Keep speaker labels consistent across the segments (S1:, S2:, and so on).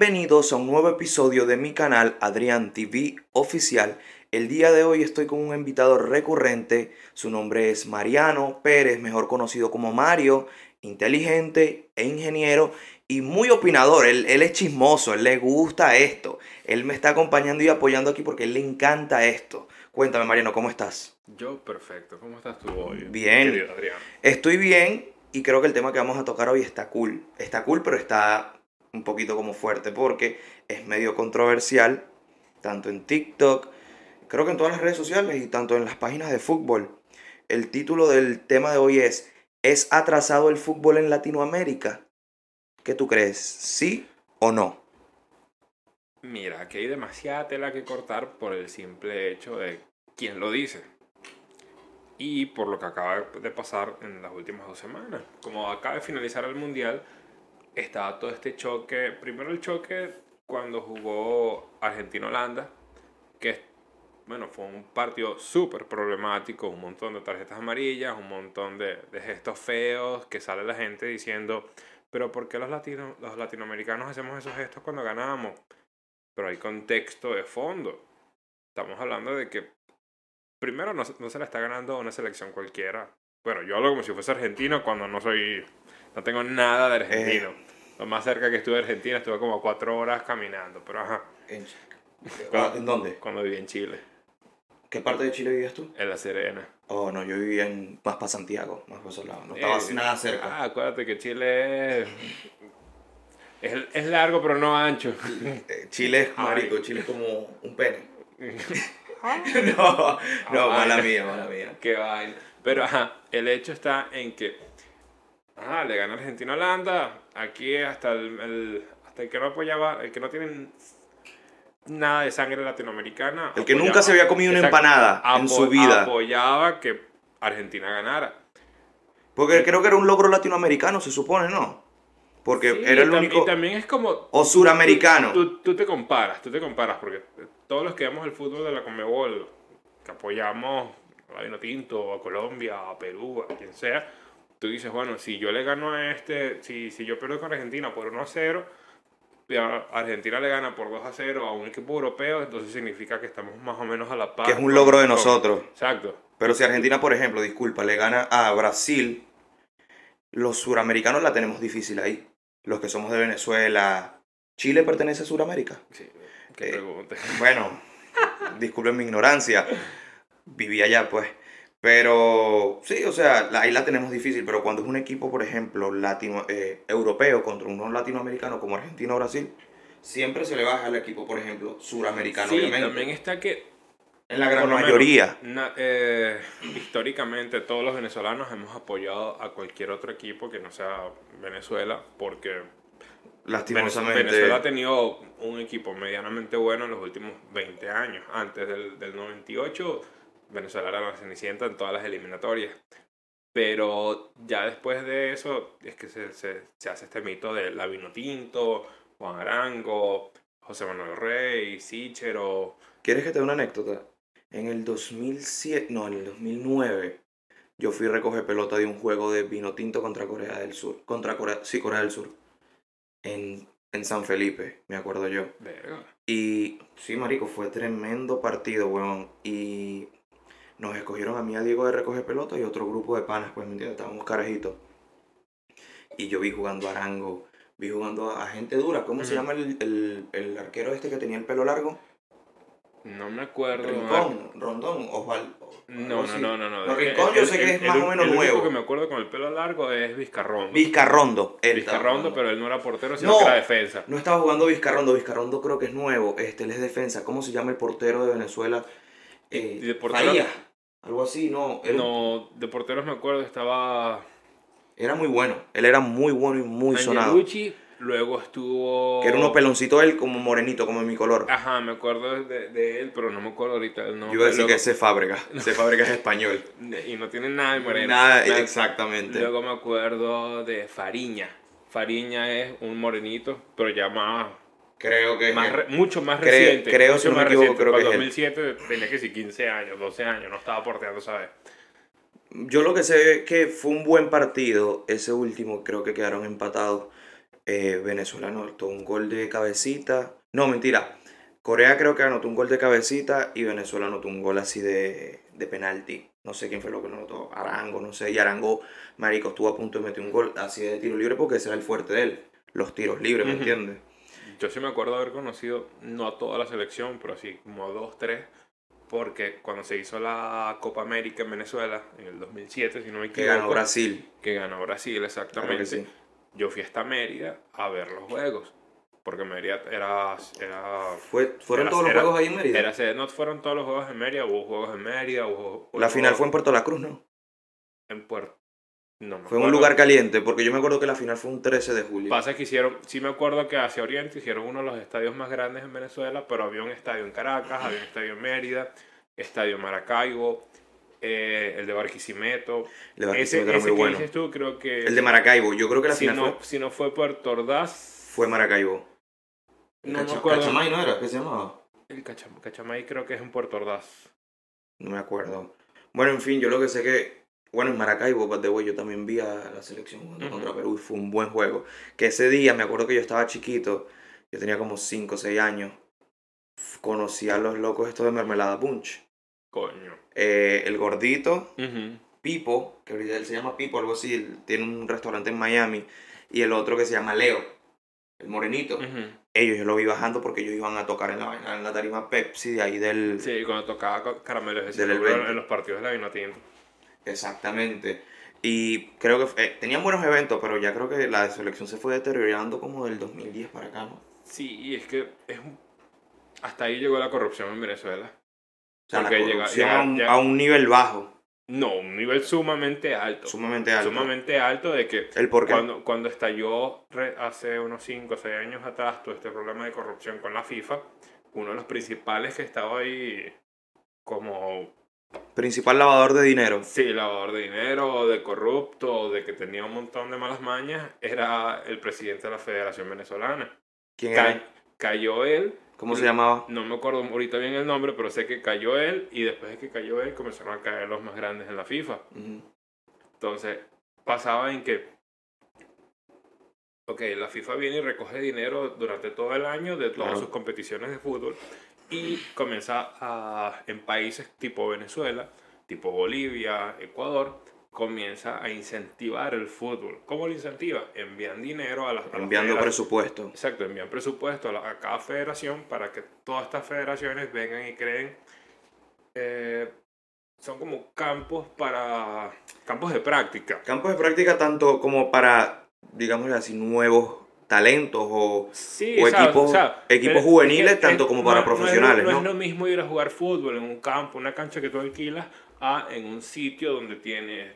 S1: Bienvenidos a un nuevo episodio de mi canal Adrián TV Oficial. El día de hoy estoy con un invitado recurrente. Su nombre es Mariano Pérez, mejor conocido como Mario, inteligente e ingeniero y muy opinador. Él, él es chismoso, él le gusta esto. Él me está acompañando y apoyando aquí porque él le encanta esto. Cuéntame, Mariano, ¿cómo estás?
S2: Yo perfecto. ¿Cómo estás tú hoy?
S1: Bien.
S2: querido Adrián?
S1: Estoy bien y creo que el tema que vamos a tocar hoy está cool. Está cool, pero está un poquito como fuerte porque es medio controversial, tanto en TikTok, creo que en todas las redes sociales y tanto en las páginas de fútbol. El título del tema de hoy es ¿Es atrasado el fútbol en Latinoamérica? ¿Qué tú crees? ¿Sí o no?
S2: Mira, aquí hay demasiada tela que cortar por el simple hecho de quién lo dice. Y por lo que acaba de pasar en las últimas dos semanas. Como acaba de finalizar el Mundial, estaba todo este choque. Primero el choque cuando jugó Argentina-Holanda, que bueno, fue un partido súper problemático, un montón de tarjetas amarillas, un montón de, gestos feos, que sale la gente diciendo, pero ¿por qué los, latino, los latinoamericanos hacemos esos gestos cuando ganamos? Pero hay contexto de fondo. Estamos hablando de que primero no, no se la está ganando una selección cualquiera. Bueno, yo hablo como si fuese argentino cuando no soy, no tengo nada de argentino.
S1: Eh.
S2: Lo más cerca que estuve de Argentina estuve como cuatro horas caminando, pero ajá.
S1: ¿En, Ah, ¿en dónde?
S2: Cuando viví en Chile,
S1: ¿Qué parte de Chile vivías tú?
S2: en La Serena.
S1: Oh, no, yo vivía en, más para Santiago, más para esos lados. No estaba
S2: Eh,
S1: nada cerca.
S2: Ah, acuérdate que Chile es, es, es largo pero no ancho.
S1: Eh, Chile es
S2: Ay.
S1: marico, Chile es como un pene. no, no, mala mía, mala mía.
S2: Qué vaina. Pero ajá, el hecho está en que ajá, le gana Argentina a Holanda. Aquí hasta el, el- hasta el que no apoyaba, el que no tiene nada de sangre latinoamericana.
S1: El que nunca se había comido una empanada en su vida.
S2: Apoyaba que Argentina ganara.
S1: Porque creo que era un logro latinoamericano, se supone, ¿no? Porque
S2: Sí,
S1: era el único.
S2: Y también es como
S1: O suramericano.
S2: Tú, tú- tú te comparas, tú te comparas, porque todos los que vemos el fútbol de la Conmebol, que apoyamos a Vino Tinto, a Colombia, a Perú, a quien sea, tú dices, bueno, si yo le gano a este, si, si yo pierdo con Argentina por 1 a 0, y a Argentina le gana por 2 a 0 a un equipo europeo, entonces significa que estamos más o menos a la par.
S1: Que es un logro de nosotros.
S2: Exacto.
S1: Pero si Argentina, por ejemplo, disculpa, le gana a Brasil, los suramericanos la tenemos difícil ahí. Los que somos de Venezuela. ¿Chile pertenece a Suramérica?
S2: Sí, qué
S1: Eh,
S2: pregunta.
S1: Bueno, disculpen mi ignorancia. Viví allá, pues. Pero sí, o sea, la- ahí la tenemos difícil. Pero cuando es un equipo, por ejemplo, latino, eh, europeo contra uno latinoamericano como Argentina o Brasil, siempre se le baja al equipo, por ejemplo, suramericano,
S2: Sí,
S1: obviamente.
S2: también está que
S1: En la gran
S2: menos,
S1: mayoría.
S2: na- eh, históricamente todos los venezolanos hemos apoyado a cualquier otro equipo que no sea Venezuela porque
S1: lastimosamente.
S2: Venezuela ha tenido un equipo medianamente bueno en los últimos 20 años. Antes del, del 98 Venezuela era la cenicienta en todas las eliminatorias. Pero ya después de eso es que se, se, se hace este mito de la Vino Tinto, Juan Arango, José Manuel Rey, Sichero.
S1: ¿Quieres que te dé una anécdota? En el 2007, no, en el 2009, yo fui a recoger pelota de un juego de vino tinto contra Corea del Sur. Contra Corea, sí, Corea del Sur. En, en San Felipe, me acuerdo yo.
S2: Verga.
S1: Y sí, marico, fue tremendo partido, weón. Y nos escogieron a mí, a Diego de recoger pelota y otro grupo de panas, pues, ¿me entiendes? Estábamos carajitos. Y yo vi jugando a Arango, vi jugando a gente dura. ¿Cómo se llama el, el, el arquero este que tenía el pelo largo?
S2: No me acuerdo.
S1: Rincón, Rondón, Osvaldo.
S2: No, no, no, no, no.
S1: Rincón yo sé que es más o menos
S2: el único
S1: nuevo.
S2: que me acuerdo con el pelo largo es Vizcarrondo.
S1: Vizcarrondo. él
S2: Vizcarrondo, pero él no era portero, sino
S1: No.
S2: que era defensa.
S1: No estaba jugando Vizcarrondo, Vizcarrondo creo que es nuevo. Este, él es defensa. ¿Cómo se llama el portero de Venezuela? Eh,
S2: ¿Y de portero?
S1: Algo así, no. Él-
S2: No, de porteros me acuerdo, estaba
S1: Era muy bueno. Él era muy bueno y muy sonado.
S2: Luego estuvo...
S1: Que era uno peloncito él como morenito, como en mi color.
S2: Ajá, me acuerdo de, de él, pero no me acuerdo ahorita el nombre.
S1: Yo iba a decir
S2: Luego-
S1: que ese Fábrega. Ese Fábrega es español.
S2: Y no tiene nada de moreno.
S1: Nada,
S2: Me-
S1: exactamente.
S2: Luego me acuerdo de Fariña. Fariña es un morenito, pero ya más
S1: Creo que.
S2: Más re- mucho más
S1: Creo-
S2: reciente.
S1: creo,
S2: mucho
S1: si no me equivoco,
S2: reciente.
S1: creo
S2: Para
S1: que es él.
S2: 2007 tenía que ser 15 años, 12 años, no estaba porteando, ¿sabes?
S1: Yo lo que sé es que fue un buen partido. Ese último creo que quedaron empatados. Eh, Venezuela anotó un gol de cabecita. No, mentira. Corea creo que anotó un gol de cabecita y Venezuela anotó un gol así de, de penalti. No sé quién fue lo que anotó. Arango, no sé. Y Arango, marico, estuvo a punto de meter un gol así de tiro libre porque ese era el fuerte de él. Los tiros libres, ¿me
S2: Ujú.
S1: entiendes?
S2: Yo sí me acuerdo haber conocido, no a toda la selección, pero sí como a dos, tres, porque cuando se hizo la Copa América en Venezuela, en el 2007, si no me
S1: Que
S2: equivoco,
S1: ganó Brasil.
S2: que ganó Brasil, exactamente,
S1: que sí.
S2: yo fui hasta Mérida a ver los juegos, porque Mérida era... era
S1: Fue, ¿Fueron
S2: Era-
S1: todos los
S2: era-
S1: juegos ahí en Mérida?
S2: era no fueron todos los juegos en Mérida, hubo juegos en Mérida, hubo...
S1: la
S2: hubo
S1: final fue en Puerto La Cruz, ¿no?
S2: en Puerto... No me
S1: Fue un lugar caliente, porque yo me acuerdo que la final fue un 13 de julio.
S2: Pasa que hicieron, sí me acuerdo que hacia Oriente hicieron uno de los estadios más grandes en Venezuela, pero había un estadio en Caracas, había un estadio en Mérida, estadio en Maracaibo, eh, el de Barquisimeto.
S1: El de
S2: ese
S1: Barquisimeto era
S2: ese
S1: muy
S2: que
S1: bueno.
S2: dices tú, creo que.
S1: El de Maracaibo, yo creo que la
S2: si,
S1: final
S2: no,
S1: fue,
S2: si no fue Puerto Ordaz.
S1: fue Maracaibo.
S2: No me
S1: Cacha-
S2: acuerdo.
S1: Cachamay, ¿no era? ¿Qué se llamaba?
S2: El Cacham- Cachamay creo que es en Puerto Ordaz.
S1: No me acuerdo. Bueno, en fin, yo lo que sé que. Bueno, en Maracaibo, by the way, yo también vi a la selección jugando
S2: Ujú.
S1: contra Perú y fue un buen juego. Que ese día, me acuerdo que yo estaba chiquito, yo tenía como 5 o 6 años. Conocí a los locos estos de Mermelada Punch.
S2: Coño.
S1: Eh, el gordito. Pipo, que ahorita él se llama Pipo, algo así, él tiene un restaurante en Miami. Y el otro que se llama Leo, el morenito. Ellos yo lo vi bajando porque ellos iban a tocar en la, en la tarima Pepsi de ahí del...
S2: Sí, cuando tocaba ca- caramelos de en los partidos de la Vinotinto.
S1: Exactamente. Y creo que eh, tenían buenos eventos, pero ya creo que la selección se fue deteriorando como del 2010 para acá, ¿no? O
S2: Sí, y es que es un- hasta ahí llegó la corrupción en Venezuela.
S1: sea,
S2: Porque llega-
S1: corrupción
S2: llega-
S1: a, un,
S2: llega-
S1: a un nivel bajo,
S2: No, un nivel sumamente alto.
S1: sumamente alto.
S2: Sumamente alto de que
S1: ¿El por qué?
S2: cuando, cuando estalló hace unos 5 o 6 años atrás todo este problema de corrupción con la FIFA, uno de los principales que estaba ahí como,
S1: Principal lavador de dinero.
S2: sí, lavador de dinero, de corrupto, de que tenía un montón de malas mañas, era el presidente de la Federación Venezolana.
S1: ¿Quién
S2: Ca-
S1: era?
S2: cayó él,
S1: ¿Cómo se llamaba?
S2: no me acuerdo ahorita bien el nombre, pero sé que cayó él y después de que cayó él comenzaron a caer los más grandes en la FIFA. Entonces, pasaba en que, ok, la FIFA viene y recoge dinero durante todo el año de todas
S1: Claro.
S2: sus competiciones de fútbol y comienza a, en países tipo Venezuela, tipo Bolivia, Ecuador, comienza a incentivar el fútbol. ¿Cómo lo incentiva? Envían dinero a las... a las
S1: Enviando presupuesto.
S2: Exacto, envían presupuesto a, la- a cada federación para que todas estas federaciones vengan y creen. eh, son como campos para. campos de práctica.
S1: Campos de práctica tanto como para, digámosle así, nuevos talentos o,
S2: Sí,
S1: equipos- equipos
S2: es
S1: juveniles,
S2: que
S1: tanto como para
S2: no- no es lo-
S1: profesionales,
S2: No,
S1: ¿no?
S2: es lo mismo ir a jugar fútbol en un campo, una cancha que tú alquilas, a en un sitio donde tienes,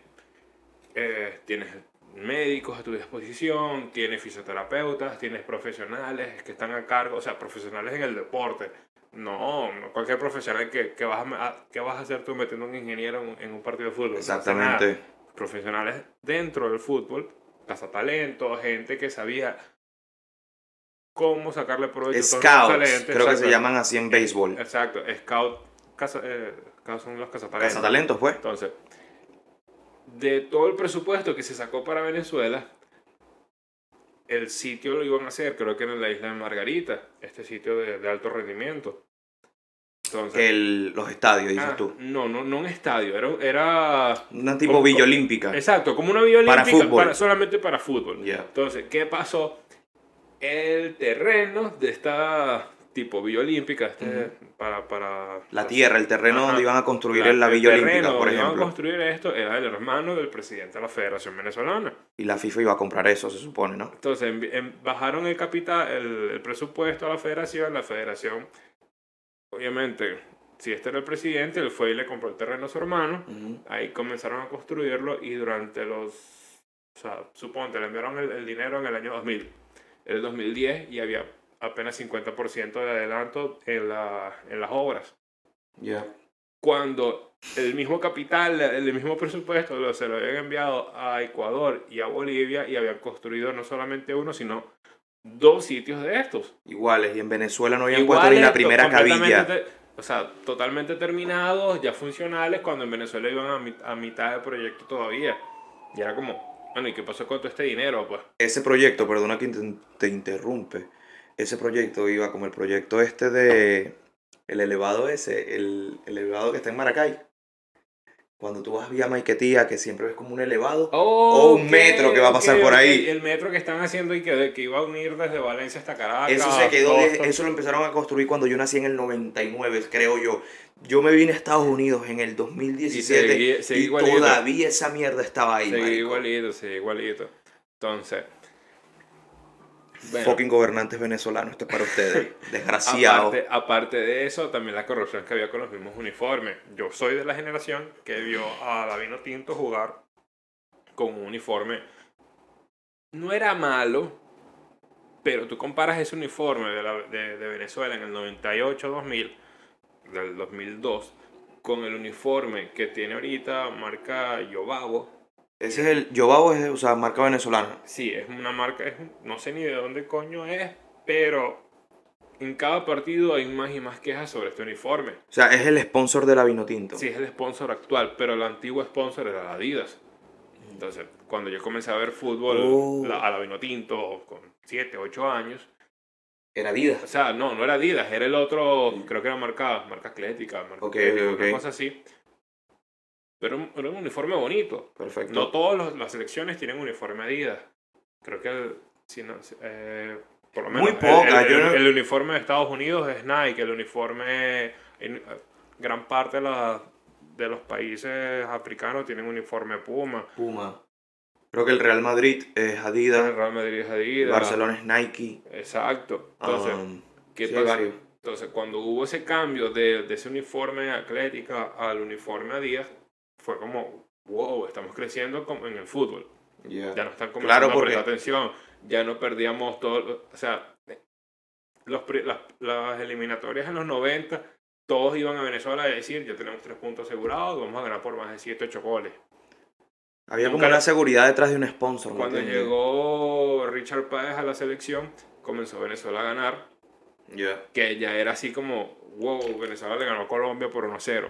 S2: eh, tienes médicos a tu disposición, tienes fisioterapeutas, tienes profesionales que están a cargo, o sea, profesionales en el deporte. No, no cualquier profesional que, que vas a, que vas a hacer tú metiendo un ingeniero en, en un partido de fútbol. No
S1: exactamente.
S2: profesionales dentro del fútbol, cazatalentos, gente que sabía cómo sacarle provecho
S1: Scouts, creo que se llaman así en béisbol.
S2: Exacto, scout, caza, eh, son los cazatalentos.
S1: Cazatalentos, pues.
S2: Entonces, de todo el presupuesto que se sacó para Venezuela, el sitio lo iban a hacer, creo que en la isla de Margarita, este sitio de, de alto rendimiento. Entonces,
S1: El, los estadios, dices
S2: ah,
S1: tú.
S2: no, no, no un estadio, era, era
S1: Una tipo
S2: como-
S1: Villa Olímpica.
S2: Exacto, como una
S1: Para
S2: olímpica,
S1: fútbol.
S2: para- solamente para fútbol.
S1: Ya.
S2: Entonces, ¿qué pasó? El terreno de esta tipo Villa Olímpica, este, para, para...
S1: La tierra, el terreno
S2: Ajá.
S1: donde iban a construir
S2: la-
S1: la Villa Olímpica, por
S2: donde iban a
S1: ejemplo.
S2: construir esto era el hermano del presidente de la Federación Venezolana.
S1: Y la FIFA iba a comprar eso, se supone, ¿no?
S2: Entonces, en- bajaron el capital, el, el presupuesto a la federación, la federación, obviamente, si este era el presidente, él fue y le compró el terreno a su hermano. Ahí comenzaron a construirlo y durante los, o sea, suponte, le enviaron el, el dinero en el año 2000, el 2010 y había apenas 50% de adelanto en, la, en las obras.
S1: Ya.
S2: Cuando el mismo capital, el mismo presupuesto lo, se lo habían enviado a Ecuador y a Bolivia y habían construido no solamente uno, sino dos sitios de estos.
S1: Iguales. Y en Venezuela no habían puesto ni
S2: Iguales,
S1: la primera cabilla.
S2: te- o sea, totalmente terminados, ya funcionales, cuando en Venezuela iban a, mi- a mitad de proyecto todavía. Y era como, Bueno, ¿y qué pasó con todo este dinero? Pues
S1: Ese proyecto, perdona que te, te interrumpe, ese proyecto iba como el proyecto este de el elevado ese, el elevado que está en Maracay. Cuando tú vas vía Maiquetía, que siempre ves como un elevado. O un metro que va a pasar por ahí.
S2: El metro que están haciendo y que, que iba a unir desde Valencia hasta Caracas.
S1: Eso se quedó, de- eso lo empezaron a construir cuando yo nací en el 99, creo yo. Yo me vine a Estados Unidos en el 2017
S2: Y seguí-
S1: y,
S2: seguí
S1: todavía esa mierda estaba ahí,
S2: Sí,
S1: marico.
S2: igualito, sí, igualito. Entonces, bueno,
S1: Fucking gobernantes venezolanos, esto es para ustedes. Desgraciado.
S2: aparte, aparte de eso, también la corrupción que había con los mismos uniformes. Yo soy de la generación que vio a Davino Tinto jugar con un uniforme. No era malo, pero tú comparas ese uniforme de, la- de- de Venezuela en el 98-2000, del 2002, con el uniforme que tiene ahorita marca Yobabo.
S1: Ese es el. Yobao es, o sea, marca venezolana.
S2: Sí, es una marca, es no sé ni de dónde coño es, pero en cada partido hay más y más quejas sobre este uniforme.
S1: O sea, es el sponsor de la Vino Tinto.
S2: Sí, es el sponsor actual, pero el antiguo sponsor era la Adidas. Entonces, cuando yo comencé a ver fútbol
S1: Oh.
S2: la- a la vino tinto con 7, 8 años,
S1: Era
S2: o
S1: Adidas.
S2: sea, no, no era Adidas, era el otro, creo que era marca, marca atlética, marca
S1: Ok,
S2: Atlética,
S1: ok,
S2: una
S1: ok.
S2: cosa así. Pero era un uniforme bonito.
S1: Perfecto.
S2: No todas las selecciones tienen uniforme Adidas. Creo que el, si no, eh, por lo menos
S1: Muy
S2: el-
S1: pocas,
S2: el,
S1: no-
S2: el uniforme de Estados Unidos es Nike, el uniforme en gran parte de, la- de los países africanos tienen uniforme Puma.
S1: Puma. Creo que el Real Madrid es
S2: El
S1: Adidas.
S2: Real Madrid es Adidas.
S1: Barcelona es Nike.
S2: Exacto. Entonces,
S1: um,
S2: ¿qué
S1: sí,
S2: pasa? Entonces, cuando hubo ese cambio de, de ese uniforme atlética al uniforme Adidas, fue como, wow, estamos creciendo como en el fútbol.
S1: Yeah.
S2: Ya no están como
S1: Claro, porque-
S2: atención. Ya no perdíamos todo. O sea, los, las, las eliminatorias en los 90, todos iban a Venezuela a decir, ya tenemos tres puntos asegurados, vamos a ganar por más de 7, 8 goles.
S1: Había como
S2: Nunca-
S1: una seguridad detrás de un sponsor. ¿me
S2: Cuando llegó Richard Páez a la selección, comenzó Venezuela a ganar,
S1: Yeah.
S2: que ya era así como, wow, Venezuela le ganó a Colombia por 1 0.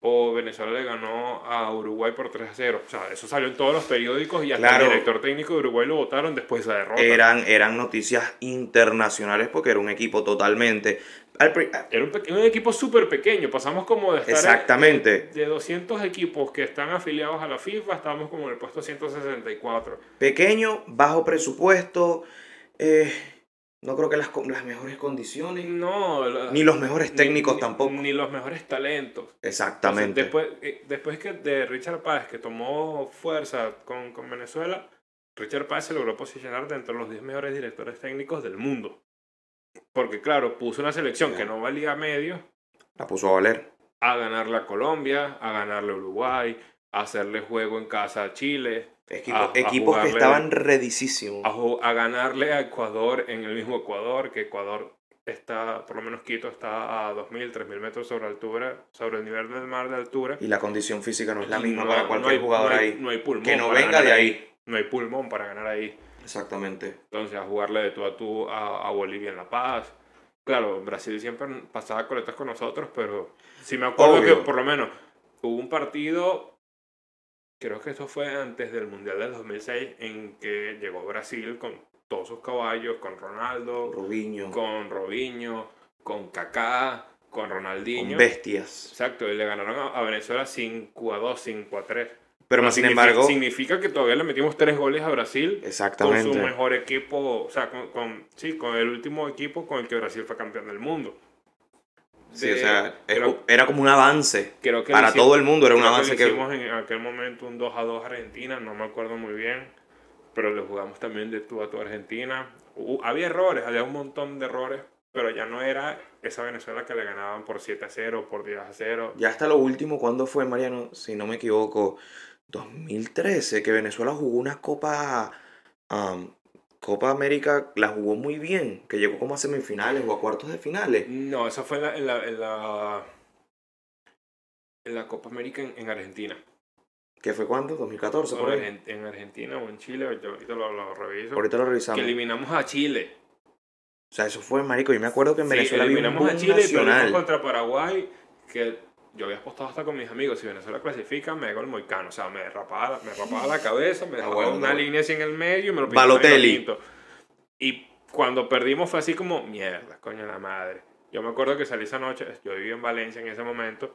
S2: O Venezuela le ganó a Uruguay por 3 a 0. O sea, eso salió en todos los periódicos y hasta
S1: Claro.
S2: el director técnico de Uruguay lo votaron después de esa derrota.
S1: Eran, eran noticias internacionales porque era un equipo totalmente. al pri-
S2: Era un, equipo súper pequeño. Pasamos como de estar en-
S1: Exactamente.
S2: de 200 equipos que están afiliados a la FIFA, estábamos como en el puesto 164.
S1: Pequeño, bajo presupuesto. eh, no creo que las, las mejores condiciones.
S2: No, la-
S1: Ni los mejores técnicos
S2: ni-
S1: tampoco.
S2: Ni los mejores talentos.
S1: Exactamente.
S2: Entonces, después, eh, después que de Richard Páez, que tomó fuerza con, con Venezuela, Richard Páez se logró posicionar dentro de los 10 mejores directores técnicos del mundo. Porque, claro, puso una selección que no valía medio
S1: La puso a valer.
S2: a ganarle a Colombia, a ganarle a Uruguay, a hacerle juego en casa a Chile,
S1: Equipo-
S2: A- a
S1: equipos que estaban redicísimos.
S2: a, ganarle a Ecuador en el mismo Ecuador, que Ecuador está, por lo menos Quito está a 2.000, 3.000 metros sobre altura, sobre el nivel del mar de altura.
S1: Y la condición física no es la misma
S2: no-
S1: para
S2: no
S1: cualquier
S2: hay-
S1: jugador
S2: no hay-
S1: ahí.
S2: No hay pulmón.
S1: que no venga de ahí.
S2: No hay pulmón para ganar ahí.
S1: Exactamente.
S2: Entonces, a jugarle de tú a tú a, Bolivia en La Paz. Claro, Brasil siempre pasaba coletas con nosotros, pero sí me acuerdo
S1: Obvio.
S2: que por lo menos hubo un partido, creo que eso fue antes del Mundial del 2006, en que llegó Brasil con todos sus caballos, con Ronaldo,
S1: Robinho. Con,
S2: con Robinho, con Kaká, con Ronaldinho.
S1: bestias.
S2: Exacto, y le ganaron a, Venezuela 5 a 2, 5 a 3.
S1: Pero más sin embargo.
S2: Significa que todavía le metimos tres goles a Brasil con
S1: Exactamente.
S2: su mejor equipo, o sea, con, con- sí, con el último equipo con el que Brasil fue campeón del mundo.
S1: Sí, o sea,
S2: creo,
S1: era como un avance.
S2: creo que
S1: Para
S2: hicimos-
S1: todo el mundo era un
S2: creo
S1: avance
S2: le
S1: que.
S2: hicimos en aquel momento un 2 a 2 a Argentina, no me acuerdo muy bien, pero le jugamos también de tú a tú Argentina. Hu- había errores, había un montón de errores, pero ya no era esa Venezuela que le ganaban por 7 a 0, por 10 a 0.
S1: Ya hasta lo último, ¿cuándo fue, Mariano? Si no me equivoco, 2013, que Venezuela jugó una Copa. am, Copa América, la jugó muy bien, que llegó como a semifinales o a cuartos de finales.
S2: No, esa fue en la, en la, en la, en la Copa América en, en Argentina.
S1: ¿Qué fue cuándo? 2014,
S2: O
S1: por ahí.
S2: en, en Argentina o en Chile, yo ahorita lo, lo reviso.
S1: Ahorita lo
S2: que
S1: revisamos.
S2: eliminamos a Chile.
S1: O sea, eso fue, marico. Yo me acuerdo que en
S2: Sí,
S1: Venezuela un
S2: eliminamos a Chile
S1: nacional.
S2: contra Paraguay, que yo había apostado hasta con mis amigos, si Venezuela clasifica, me hago el moicano. O sea, me rapaba, me rapaba la cabeza, me dejaba
S1: bueno,
S2: una
S1: bueno.
S2: línea así en el medio y me lo
S1: Balotelli.
S2: y cuando perdimos fue así como, mierda, coño la madre. Yo me acuerdo que salí esa noche, yo vivía en Valencia en ese momento,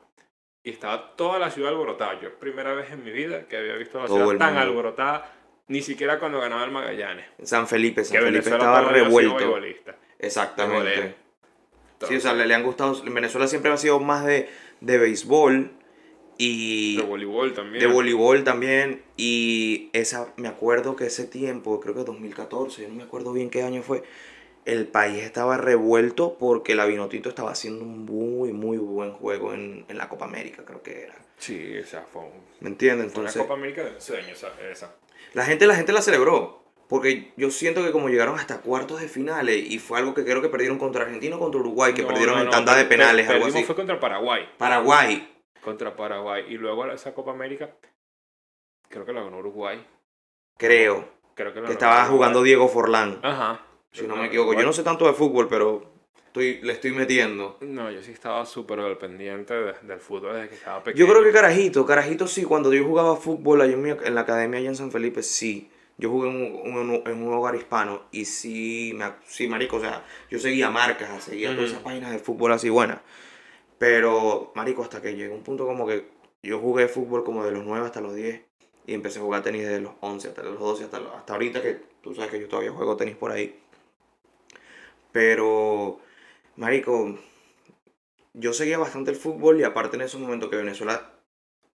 S2: y estaba toda la ciudad alborotada. Yo, primera vez en mi vida que había visto la
S1: Todo
S2: ciudad tan
S1: mundo.
S2: alborotada, ni siquiera cuando ganaba el Magallanes.
S1: San Felipe, San
S2: Que
S1: Felipe
S2: Venezuela
S1: estaba revuelto. Exactamente. Sí, o sea, le, le han gustado. En Venezuela siempre ha sido más de, de béisbol y
S2: de voleibol también.
S1: de voleibol también. Y esa, me acuerdo que ese tiempo, creo que 2014, yo no me acuerdo bien qué año fue. El país estaba revuelto porque la Vinotinto estaba haciendo un muy, muy buen juego en, en la Copa América, creo que era.
S2: Sí, o sea, fue, un-
S1: ¿Me entiendes? Entonces,
S2: Copa América de esa. esa.
S1: la gente, la gente la celebró. Porque yo siento que como llegaron hasta cuartos de finales y fue algo que creo que perdieron contra Argentina o contra Uruguay, que
S2: No,
S1: perdieron
S2: no,
S1: en tanda de
S2: per-
S1: penales, algo así.
S2: fue contra Paraguay.
S1: Paraguay,
S2: Contra Paraguay. Y luego esa Copa América, creo que la ganó Uruguay.
S1: creo,
S2: Creo que la
S1: que estaba jugando Diego Forlán,
S2: Ajá.
S1: si no me equivoco. Yo no sé tanto de fútbol, pero estoy, le estoy metiendo.
S2: No, yo sí estaba súper al pendiente de- del fútbol desde que estaba pequeño.
S1: Yo creo que Carajito, Carajito sí, cuando yo jugaba fútbol allá en, mi- en la academia allá en San Felipe, sí. Yo jugué en un, un- en un hogar hispano y sí, me, sí, marico, o sea, yo seguía marcas, seguía todas esas páginas de fútbol así buenas. Pero, marico, hasta que llegó un punto como que yo jugué fútbol como de los 9 hasta los 10 y empecé a jugar tenis desde los 11 hasta los 12, hasta, los- hasta ahorita que tú sabes que yo todavía juego tenis por ahí. Pero, marico, yo seguía bastante el fútbol y aparte en esos momentos que Venezuela,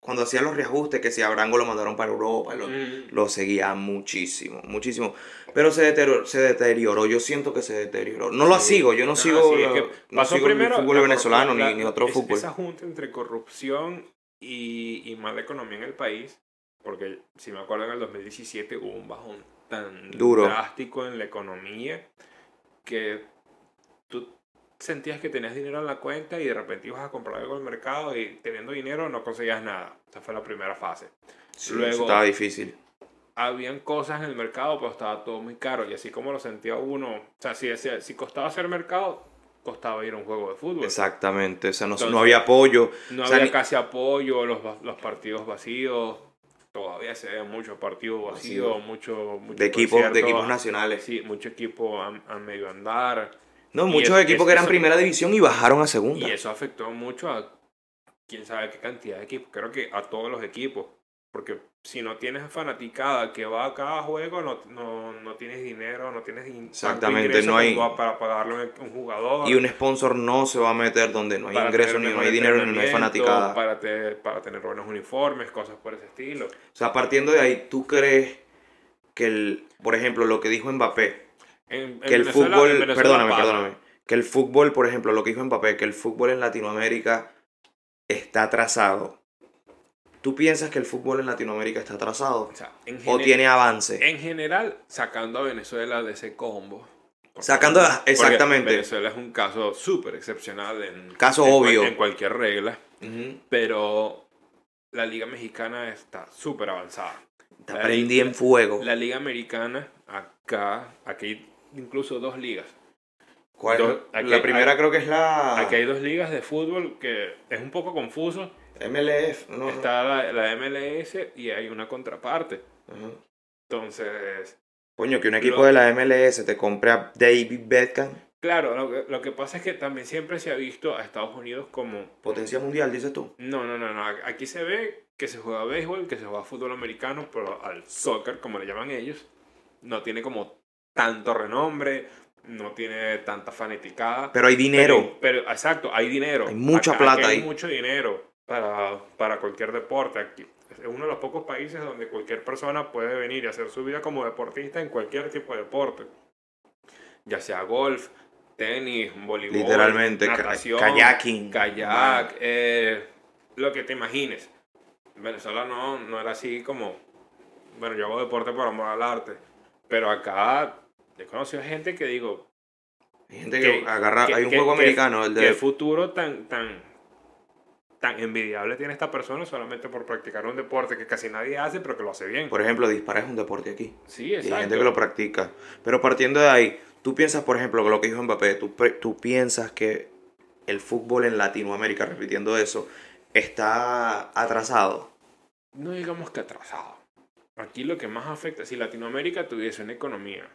S1: cuando hacía los reajustes, que si a Brango lo mandaron para Europa, lo,
S2: Mm,
S1: lo seguía muchísimo, muchísimo. Pero se deterioró, se deterioró, yo siento que se deterioró. No lo
S2: Sí.
S1: sigo, yo no sigo,
S2: sí, es que
S1: no
S2: pasó
S1: sigo
S2: primero
S1: fútbol
S2: la-
S1: venezolano
S2: la-
S1: ni, ni otro
S2: es-
S1: fútbol.
S2: Esa junta entre corrupción y, y mala economía en el país, porque si me acuerdo en el 2017 hubo un bajón tan
S1: Duro.
S2: drástico en la economía que tú sentías que tenías dinero en la cuenta y de repente ibas a comprar algo al mercado y teniendo dinero no conseguías nada. Esa fue la primera fase.
S1: Sí,
S2: luego-
S1: eso estaba difícil.
S2: habían cosas en el mercado, pero estaba todo muy caro. Y así como lo sentía uno, o sea, si, si, costaba hacer mercado, costaba ir a un juego de fútbol.
S1: Exactamente, o sea, no,
S2: Entonces,
S1: no había apoyo.
S2: No
S1: o sea,
S2: había
S1: ni-
S2: casi apoyo, los, los partidos vacíos. Todavía se ven muchos partidos vacíos,
S1: Vacío.
S2: mucho, mucho
S1: de equipos, de equipos nacionales.
S2: Sí, mucho equipo a, a medio andar.
S1: No, muchos equipos
S2: es-
S1: que eran
S2: eso-
S1: primera división y bajaron a segunda.
S2: Y eso afectó mucho a quién sabe qué cantidad de equipos. Creo que a todos los equipos. Porque si no tienes fanaticada que va a cada juego, no, no, no tienes dinero, no tienes
S1: Exactamente, no hay-
S2: para pagarle a un jugador.
S1: Y un sponsor no se va a meter donde no hay
S2: para
S1: ingreso,
S2: tener
S1: ni no hay dinero, ni no hay fanaticada.
S2: Para, te- para tener buenos uniformes, cosas por ese estilo.
S1: O sea, partiendo de ahí, ¿tú crees que el, por ejemplo, lo que dijo Mbappé,
S2: En, en
S1: que el
S2: Venezuela-
S1: fútbol,
S2: en
S1: perdóname,
S2: pasa.
S1: perdóname, que el fútbol, por ejemplo, lo que dijo Mbappé, que el fútbol en Latinoamérica está atrasado. ¿Tú piensas que el fútbol en Latinoamérica está atrasado?
S2: O, sea,
S1: ¿O tiene avance?
S2: en general, sacando a Venezuela de ese combo.
S1: Sacando a-
S2: Porque
S1: exactamente.
S2: Venezuela es un caso súper excepcional en,
S1: Caso
S2: en
S1: obvio.
S2: en cualquier regla.
S1: Ujú.
S2: Pero la liga mexicana está súper avanzada.
S1: Te prendí en fuego.
S2: La liga americana, acá, aquí incluso dos ligas.
S1: ¿Cuál?
S2: dos-
S1: la
S2: hay-
S1: primera creo que es la
S2: Aquí hay dos ligas de fútbol que es un poco confuso.
S1: MLF. No.
S2: Está la, la MLS y hay una contraparte. Entonces,
S1: Coño, que un equipo
S2: Lo-
S1: de la MLS te compre a David Beckham.
S2: claro, lo que, lo que pasa es que también siempre se ha visto a Estados Unidos como
S1: Potencia mundial, dices tú.
S2: No, no, no, no. Aquí se ve que se juega béisbol, que se juega fútbol americano, pero al soccer, como le llaman ellos, no tiene como tanto renombre, no tiene tanta fanaticada.
S1: Pero hay dinero.
S2: Pero, pero, exacto, hay dinero.
S1: Hay mucha
S2: Acá-
S1: plata
S2: aquí hay
S1: ahí.
S2: mucho dinero para, para cualquier deporte. Aquí es uno de los pocos países donde cualquier persona puede venir y hacer su vida como deportista en cualquier tipo de deporte. Ya sea golf, tenis, voleibol,
S1: Literalmente,
S2: natación,
S1: kayaking.
S2: kayak, eh, lo que te imagines. Venezuela no, no era así como, bueno, yo hago deporte por amor al arte, pero acá he conocido gente que digo,
S1: Hay gente que,
S2: que-
S1: agarra.
S2: que-
S1: hay un
S2: que-
S1: juego americano, el
S2: qué
S1: de.
S2: futuro tan, tan, tan envidiable tiene esta persona solamente por practicar un deporte que casi nadie hace, pero que lo hace bien.
S1: Por ejemplo, disparar es un deporte aquí.
S2: Sí,
S1: Y hay
S2: exacto.
S1: gente que lo practica. Pero partiendo de ahí, tú piensas, por ejemplo, lo que dijo Mbappé, tú, tú piensas que el fútbol en Latinoamérica, repitiendo eso, está atrasado.
S2: No digamos que atrasado. Aquí lo que más afecta, si Latinoamérica tuviese una economía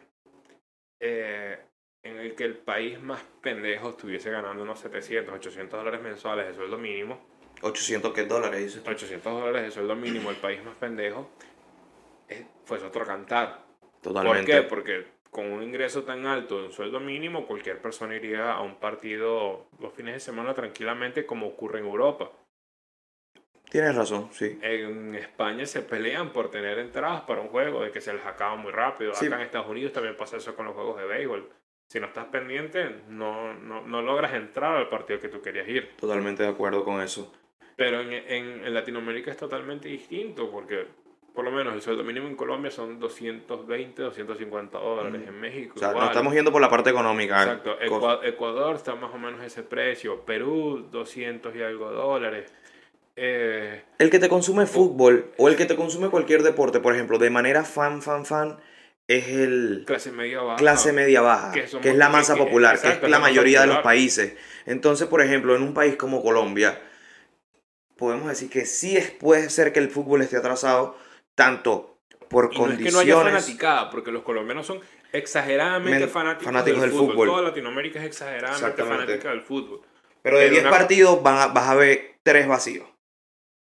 S2: eh, en el que el país más pendejo estuviese ganando unos 700, 800 dólares mensuales de sueldo mínimo,
S1: 800 qué dólares, dices tú?
S2: 800 dólares de sueldo mínimo, el país más pendejo, eh, fuese otro cantar.
S1: Totalmente.
S2: ¿Por qué? Porque con un ingreso tan alto de un sueldo mínimo, cualquier persona iría a un partido los fines de semana tranquilamente, como ocurre en Europa.
S1: Tienes razón, sí.
S2: En España se pelean por tener entradas para un juego, de que se les acaba muy rápido.
S1: Sí.
S2: Acá en Estados Unidos también pasa eso con los juegos de béisbol. Si no estás pendiente, no, no, no logras entrar al partido que tú querías ir.
S1: Totalmente de acuerdo con eso.
S2: Pero en, en, en Latinoamérica es totalmente distinto, porque por lo menos el sueldo mínimo en Colombia son 220, 250 dólares.
S1: Mm.
S2: En México,
S1: O sea,
S2: igual.
S1: nos estamos yendo por la parte económica.
S2: Exacto.
S1: Co-
S2: Ecua- Ecuador está más o menos ese precio. Perú, 200 y algo dólares. Eh,
S1: El que te consume fútbol o el que te consume cualquier deporte, por ejemplo, de manera fan, fan, fan, es el
S2: clase media baja.
S1: clase media baja,
S2: Que
S1: es la masa
S2: que-
S1: popular,
S2: exacto,
S1: que es la mayoría de los países. Entonces, por ejemplo, en un país como Colombia, podemos decir que sí es, puede ser que el fútbol esté atrasado, tanto por
S2: Y no es que
S1: condiciones.
S2: no haya fanaticada, porque los colombianos son exageradamente
S1: Men-
S2: fanáticos,
S1: fanáticos
S2: del,
S1: del
S2: fútbol.
S1: fútbol.
S2: Toda Latinoamérica es exageradamente fanática del fútbol.
S1: pero de
S2: pero
S1: 10
S2: una-
S1: partidos van a- vas a ver 3 vacíos.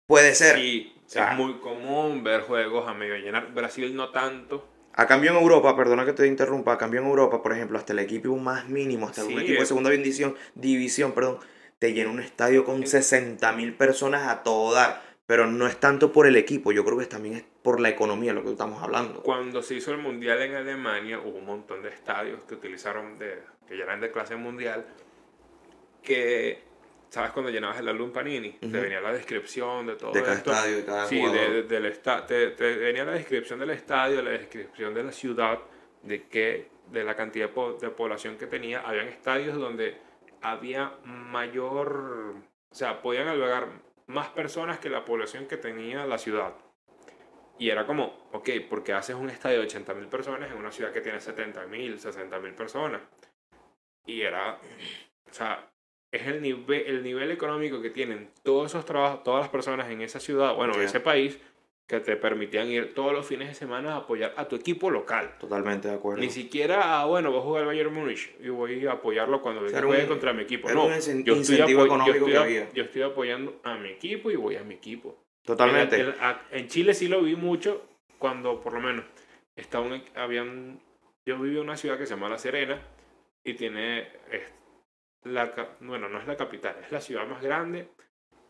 S1: Puede ser.
S2: Sí,
S1: O sea,
S2: es muy común ver juegos a medio llenar. Brasil no tanto.
S1: A cambio en Europa, perdona que te interrumpa, a cambio en Europa, por ejemplo, hasta el equipo más mínimo, hasta un
S2: Sí,
S1: equipo de
S2: es-
S1: segunda división, división, perdón, te llena un estadio con 60 mil personas a todo dar. Pero no es tanto por el equipo, yo creo que también es por la economía lo que estamos hablando.
S2: Cuando se hizo el mundial en Alemania, hubo un montón de estadios que utilizaron, de, que ya eran de clase mundial, que, ¿sabes? Cuando llenabas el álbum Panini, te
S1: Ujú.
S2: venía la descripción de todo
S1: De cada
S2: esto.
S1: estadio, de cada
S2: Sí,
S1: jugador.
S2: de- de- del esta- te, te venía la descripción del estadio, la descripción de la ciudad, de que de la cantidad de, po- de población que tenía. Habían estadios donde había mayor, o sea, podían albergar más personas que la población que tenía la ciudad. Y era como, ok, porque haces un estadio de 80 mil personas en una ciudad que tiene 70 mil, 60 mil personas? Y era, o sea, es el nivel, el nivel económico que tienen todos esos trabajos, todas las personas en esa ciudad, bueno, en ese país, que te permitían ir todos los fines de semana a apoyar a tu equipo local.
S1: Totalmente de acuerdo.
S2: Ni siquiera, ah, bueno, voy a jugar al Bayern Múnich y voy a apoyarlo cuando
S1: sea,
S2: venga
S1: era
S2: juegue
S1: un-
S2: contra mi equipo. No, yo estoy,
S1: incentivo
S2: apoy- yo,
S1: económico
S2: estoy,
S1: que
S2: a-
S1: había.
S2: yo estoy apoyando a mi equipo y voy a mi equipo.
S1: Totalmente.
S2: En, en- a- en Chile sí lo vi mucho cuando, por lo menos, estaba un- habían, yo viví en una ciudad que se llama La Serena y tiene, es la, bueno, no es la capital, es la ciudad más grande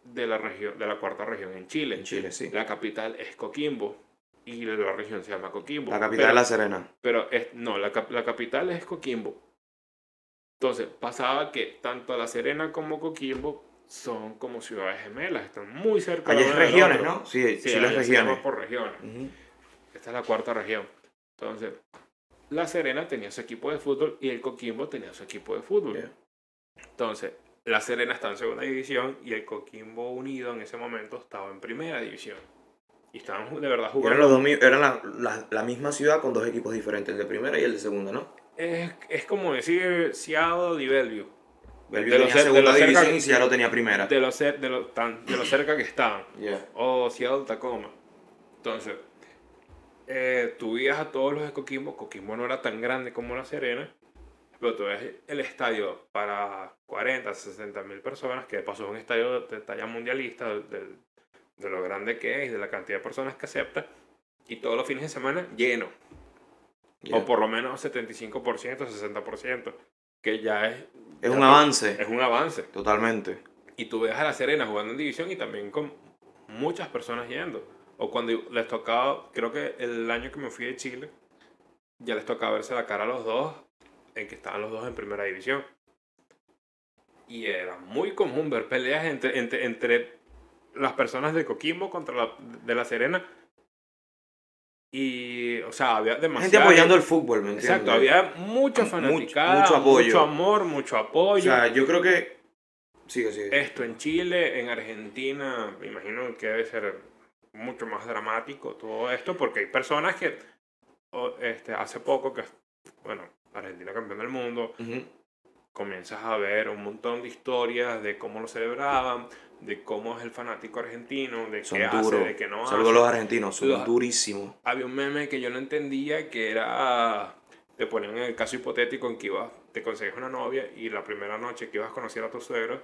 S2: de la región, de la cuarta región en Chile.
S1: en Chile, sí.
S2: La capital es Coquimbo y la región se llama Coquimbo.
S1: La capital
S2: Pero-
S1: de La Serena.
S2: pero es, no, la, la capital es Coquimbo. Entonces, pasaba que tanto La Serena como Coquimbo son como ciudades gemelas, están muy cerca
S1: es
S2: del
S1: regiones. ¿no? Sí,
S2: Sí,
S1: es
S2: llama
S1: regiones.
S2: por regiones. Esta es la cuarta región. Entonces, La Serena tenía su equipo de fútbol y el Coquimbo tenía su equipo de fútbol.
S1: Yeah.
S2: Entonces, La Serena está en segunda división y el Coquimbo Unido en ese momento estaba en primera división. Y estaban de verdad
S1: Y eran,
S2: jugando.
S1: los dos, eran la, la- la misma ciudad con dos equipos diferentes, el de primera y el de segunda, ¿no?
S2: Es, es como decir Seattle y Bellevue.
S1: Bellevue
S2: De
S1: tenía
S2: de
S1: segunda
S2: cerca
S1: división
S2: que-
S1: y Seattle tenía primera.
S2: De lo, cer- de lo, tan, de lo cerca que estaban.
S1: Yeah.
S2: O Seattle Tacoma. Entonces, eh, tú veías a todos los de Coquimbo. Coquimbo no era tan grande como La Serena. Pero tú ves el estadio para 40, 60 mil personas, que de paso es un estadio de talla mundialista, de, de- de lo grande que es, de la cantidad de personas que acepta. Y todos los fines de semana lleno.
S1: Yeah.
S2: O por lo menos 75%, 60%. Que ya es,
S1: Es
S2: ya
S1: un avance.
S2: es un avance.
S1: Totalmente.
S2: Y tú ves a La Serena jugando en división y también con muchas personas yendo. O cuando les tocaba, creo que el año que me fui de Chile, ya les tocaba verse la cara a los dos, en que estaban los dos en primera división. Y era muy común ver peleas entre, entre, entre las personas de Coquimbo contra la de La Serena. Y, o sea, había demasiada
S1: Gente apoyando el fútbol, ¿me entiendes?
S2: Exacto, había mucha
S1: Mucho-
S2: fanaticada,
S1: mucho apoyo.
S2: mucho amor, mucho
S1: O
S2: apoyo.
S1: sea, yo creo que... Sigue, sigue.
S2: Esto en Chile, en Argentina, me imagino que debe ser mucho más dramático todo esto, porque hay personas que o, este, hace poco, que, bueno, Argentina campeón del mundo, comienzas a ver un montón de historias de cómo lo celebraban, de cómo es el fanático argentino, de
S1: Son
S2: qué hace, de qué no
S1: Saludos a
S2: hace.
S1: los argentinos, son
S2: Los-
S1: durísimos.
S2: Había un meme que yo no entendía que era, te ponían en el caso hipotético en que ibas, te consigues una novia y la primera noche que ibas a conocer a tu suegro,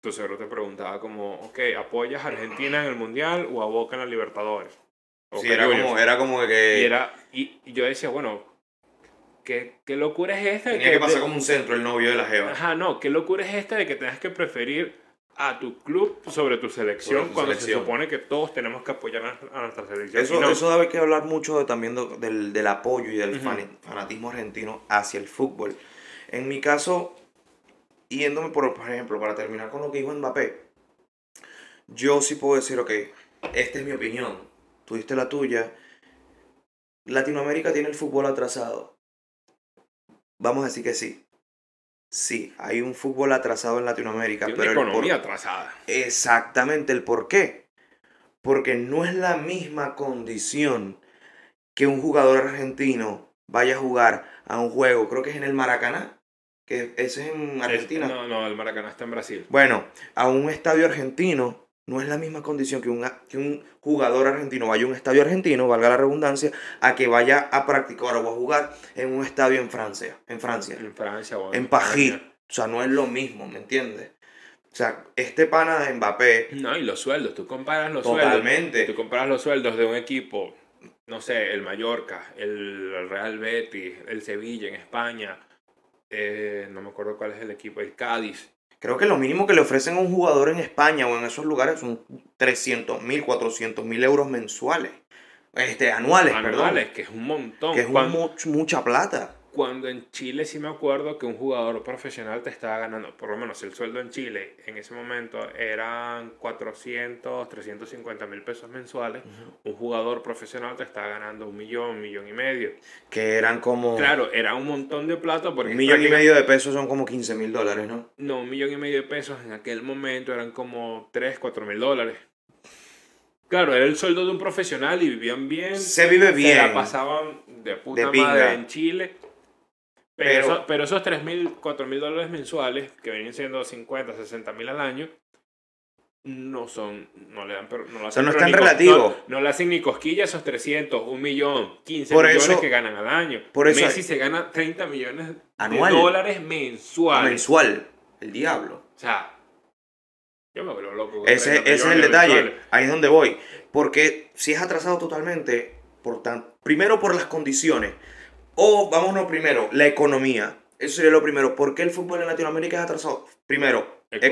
S2: tu suegro te preguntaba como, ok, ¿apoyas a Argentina en el Mundial o a Boca en la Libertadores?
S1: Sí, era como, era como que
S2: Y, era, y, y yo decía, bueno, ¿qué, qué locura es esta? de
S1: tenía que pasar
S2: de-
S1: como un centro el novio de la jeva.
S2: Ajá, no, qué locura es esta de que tengas que preferir a tu club sobre tu selección
S1: Sobre tu
S2: cuando
S1: selección.
S2: se supone que todos tenemos que apoyar a, nuestra selección.
S1: Eso,
S2: no.
S1: eso debe que hablar mucho de- también del, del apoyo y del fanatismo argentino hacia el fútbol. En mi caso, yéndome por, por ejemplo, para terminar con lo que dijo Mbappé, yo sí puedo decir, ok, esta es mi opinión, tú diste la tuya. Latinoamérica tiene el fútbol atrasado. Vamos a decir que sí. Sí, hay un fútbol atrasado en Latinoamérica, pero
S2: una
S1: por-
S2: economía atrasada.
S1: Exactamente el por qué. Porque no es la misma condición que un jugador argentino vaya a jugar a un juego, creo que es en el Maracaná, que ese es en Argentina.
S2: Es- no, no, el Maracaná está en Brasil.
S1: Bueno, a un estadio argentino no es la misma condición que un, que un jugador argentino vaya a un estadio argentino, valga la redundancia, a que vaya a practicar o a jugar en un estadio en Francia, en Francia
S2: En Francia o
S1: en
S2: España.
S1: París. O sea, no es lo mismo, ¿me entiendes? O sea, este pana de Mbappé,
S2: No, y los sueldos, tú comparas los
S1: Totalmente.
S2: sueldos. Tú comparas los sueldos de un equipo, no sé, el Mallorca, el Real Betis, el Sevilla en España, eh, no me acuerdo cuál es el equipo, el Cádiz.
S1: Creo que lo mínimo que le ofrecen a un jugador en España o en esos lugares son 300 mil, 400 mil euros mensuales. Este, anuales,
S2: anuales, que es un montón.
S1: Que es un mucha plata.
S2: Cuando en Chile sí me acuerdo que un jugador profesional te estaba ganando, por lo menos el sueldo en Chile en ese momento eran 400, 350 mil pesos mensuales. Un jugador profesional te estaba ganando un millón, un millón y medio.
S1: Que eran como...
S2: Claro, era un montón de plata porque
S1: un millón y medio de pesos son como 15 mil dólares, ¿no?
S2: No, un millón y medio de pesos en aquel momento eran como 3, 4 mil dólares. Claro, era el sueldo de un profesional y vivían bien.
S1: Se vive bien.
S2: Se la pasaban de puta
S1: De
S2: madre en Chile. Pero,
S1: Pero-
S2: eso- pero esos 3 mil, 4 mil dólares mensuales, que vienen siendo 50, 60 mil al año, no son, no le dan, pero no le hacen,
S1: no es
S2: pero
S1: tan
S2: ni cos-
S1: relativo.
S2: No, no le hacen ni cosquillas esos 300, un millón, 15
S1: Por
S2: millones
S1: eso-
S2: que ganan al año.
S1: por eso-
S2: Messi se gana 30 millones
S1: Anual.
S2: de dólares mensuales.
S1: Mensual. El diablo.
S2: O sea, yo me vuelvo loco.
S1: Ese,
S2: 30
S1: ese es el detalle.
S2: mensuales.
S1: Ahí es donde voy. Porque si es atrasado totalmente, por tan, primero por las condiciones. O vámonos primero, la economía. Eso sería lo primero. ¿Por qué el fútbol en Latinoamérica es atrasado? Primero,
S2: Economía.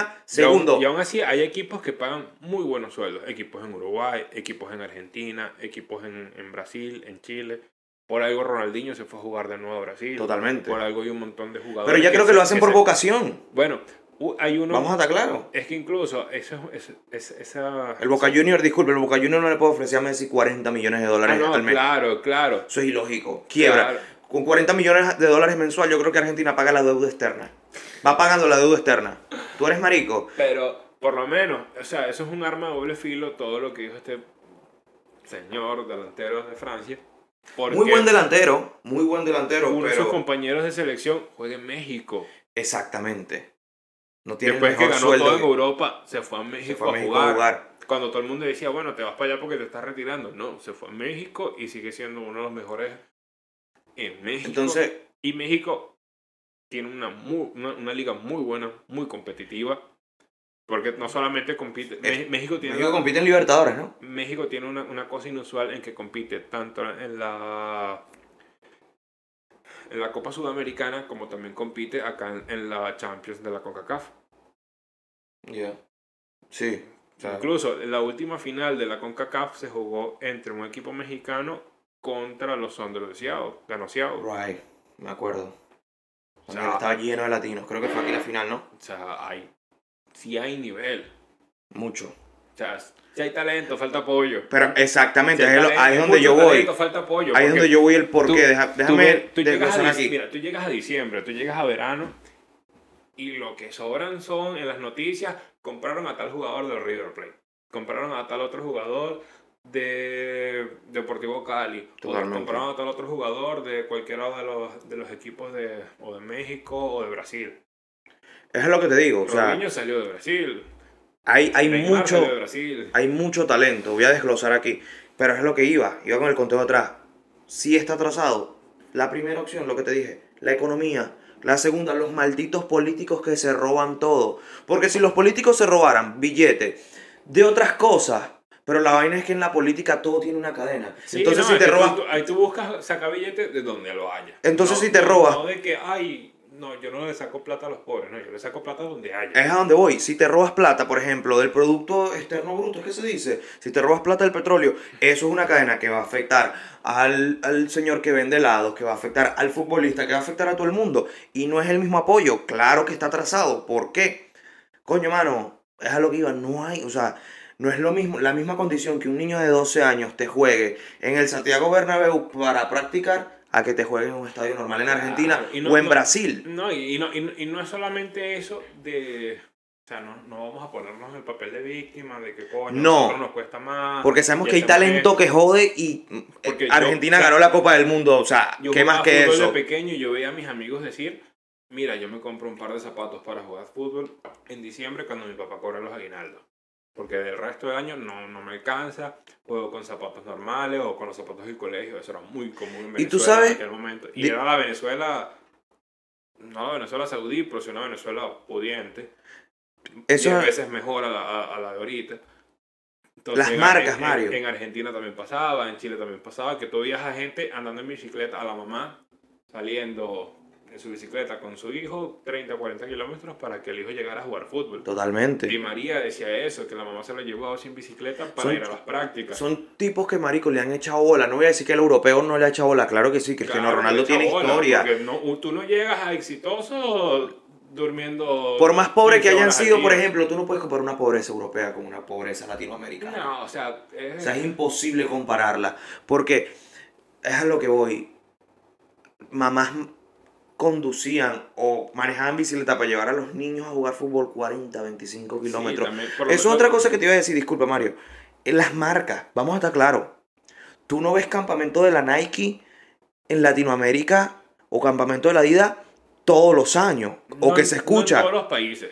S1: economía.
S2: Y
S1: Segundo,
S2: aún, y aún así hay equipos que pagan muy buenos sueldos. Equipos en Uruguay, equipos en Argentina, equipos en, en Brasil, en Chile. Por algo Ronaldinho se fue a jugar de nuevo a Brasil.
S1: Totalmente.
S2: Por algo hay un montón de jugadores.
S1: pero ya creo que lo hacen por
S2: se-
S1: vocación.
S2: Bueno, u- hay uno...
S1: Vamos a estar claros.
S2: Es que incluso eso, es- es- esa...
S1: El Boca Junior, disculpe, el Boca Junior no le puede ofrecer a Messi 40 millones de
S2: Ah,
S1: dólares
S2: no,
S1: al mes.
S2: claro, claro.
S1: Eso es ilógico. Quiebra.
S2: Claro.
S1: Con 40 millones de dólares mensual, yo creo que Argentina paga la deuda externa. Va pagando la deuda externa. Tú eres marico.
S2: Pero, por lo menos, o sea, eso es un arma de doble filo, todo lo que dijo este señor delantero de Francia. Porque
S1: Muy buen delantero, muy buen delantero,
S2: uno de sus compañeros de selección juega en México.
S1: exactamente. No tiene
S2: Después
S1: el
S2: que ganó
S1: sueldo
S2: todo en Europa, se fue a México,
S1: se fue a
S2: jugar.
S1: a jugar.
S2: Cuando todo el mundo decía, bueno, te vas para allá porque te estás retirando. No, se fue a México y sigue siendo uno de los mejores en México.
S1: Entonces,
S2: y México tiene una, muy- una, una liga muy buena, muy competitiva. Porque no solamente compite.
S1: Es-
S2: México tiene
S1: México compite en Libertadores, ¿no?
S2: México tiene una, una cosa inusual en que compite tanto en la en la Copa Sudamericana como también compite acá en, en la Champions de la CONCACAF.
S1: Ya. Sí. o sea,
S2: Incluso en la última final de la CONCACAF se jugó entre un equipo mexicano contra los Sounders de Seattle. Ganó Seattle.
S1: right, me acuerdo.
S2: O sea,
S1: estaba lleno de latinos. Creo que fue aquí la final, ¿no?
S2: O sea, hay, sí hay nivel.
S1: Mucho.
S2: O sea, si hay talento, falta apoyo.
S1: Pero exactamente,
S2: Si
S1: ahí es lo-
S2: talento,
S1: ahí es
S2: hay
S1: donde yo voy.
S2: talento, falta apoyo.
S1: Ahí es donde yo voy el porqué.
S2: tú-
S1: Deja- déjame
S2: tú llegas a
S1: aquí.
S2: Mira, tú llegas a diciembre, tú llegas a verano y lo que sobran son en las noticias, compraron a tal jugador del River Plate, compraron a tal otro jugador de Deportivo Cali,
S1: Totalmente.
S2: o comprando a tal otro jugador de cualquiera de los, de los equipos de, o de México o de Brasil.
S1: Es lo que te digo, o sea,
S2: Robinho salió de Brasil,
S1: hay, hay
S2: Neymar
S1: mucho, hay mucho talento, voy a desglosar aquí, pero es lo que iba, iba con el conteo atrás. Si está atrasado, la primera opción, lo que te dije, la economía. La segunda, los malditos políticos que se roban todo. Porque si los políticos se robaran billetes de otras cosas, pero la vaina es que en la política todo tiene una cadena.
S2: Sí,
S1: Entonces
S2: no,
S1: si te robas...
S2: tú- ahí tú buscas sacar billetes de donde lo haya.
S1: Entonces,
S2: No-
S1: si te robas-
S2: No de que, ay, no, yo no le saco plata a los pobres, no, yo le saco plata donde haya.
S1: Es a donde voy. Si te robas plata, por ejemplo, del Producto Externo Bruto, ¿qué se dice? Si te robas plata del petróleo, eso es una cadena que va a afectar al, al señor que vende helados, que va a afectar al futbolista, que va a afectar a todo el mundo. Y no es el mismo apoyo. Claro que está atrasado. ¿Por qué? Coño, mano, es a lo que iba. No hay, o sea, no es lo mismo, la misma condición que un niño de 12 años te juegue en el Santiago Bernabéu para practicar a que te juegue en un estadio normal en Argentina
S2: no-
S1: o en
S2: no-
S1: Brasil.
S2: No, y, no, y, no- y no es solamente eso de... O sea, no, no vamos a ponernos en el papel de víctima, de que coño,
S1: No.
S2: nos cuesta más.
S1: Porque sabemos que hay talento que jode y mm,
S2: Porque yo-
S1: Argentina
S2: o sea,
S1: ganó la Copa del Mundo. O sea,
S2: Yo
S1: ¿qué más que eso?
S2: de pequeño y yo veía a mis amigos decir, mira, yo me compro un par de zapatos para jugar fútbol en diciembre cuando mi papá cobra los aguinaldos. Porque del resto del año no, no me alcanza, juego con zapatos normales o con los zapatos del colegio, eso era muy común en Venezuela
S1: ¿Y tú sabes?
S2: en aquel momento. Y era la Venezuela, no la Venezuela saudí, pero sí una Venezuela pudiente.
S1: Eso
S2: Diez
S1: es-
S2: veces mejor a la, a- a la de ahorita. Entonces,
S1: Las
S2: en-
S1: marcas,
S2: en-
S1: Mario.
S2: En Argentina también pasaba, en Chile también pasaba, que tú veías a gente andando en bicicleta, a la mamá saliendo en su bicicleta con su hijo 30 40 kilómetros para que el hijo llegara a jugar fútbol.
S1: Totalmente.
S2: María decía eso, que la mamá se lo llevó sin bicicleta para
S1: Son-
S2: ir a las prácticas.
S1: Son tipos que, marico, le han echado bola. No voy a decir que el europeo no le ha echado bola. Claro que sí, Cristiano
S2: Claro,
S1: Ronaldo tiene
S2: bola,
S1: historia.
S2: no- tú no llegas a exitoso durmiendo...
S1: Por más pobre que
S2: 15
S1: hayan sido, por ejemplo, tú no puedes comparar una pobreza europea con una pobreza latinoamericana.
S2: No, o sea, es-
S1: O sea, es imposible compararla. Porque es a lo que voy. Mamás conducían o manejaban bicicleta para llevar a los niños a jugar fútbol 40, 25
S2: sí,
S1: kilómetros. Eso es otra cosa que te iba a decir, disculpa Mario. En las marcas, vamos a estar claros. Tú no ves campamento de la Nike en Latinoamérica o campamento de la Adidas todos los años. O que se
S2: no
S1: escucha.
S2: en todos los países.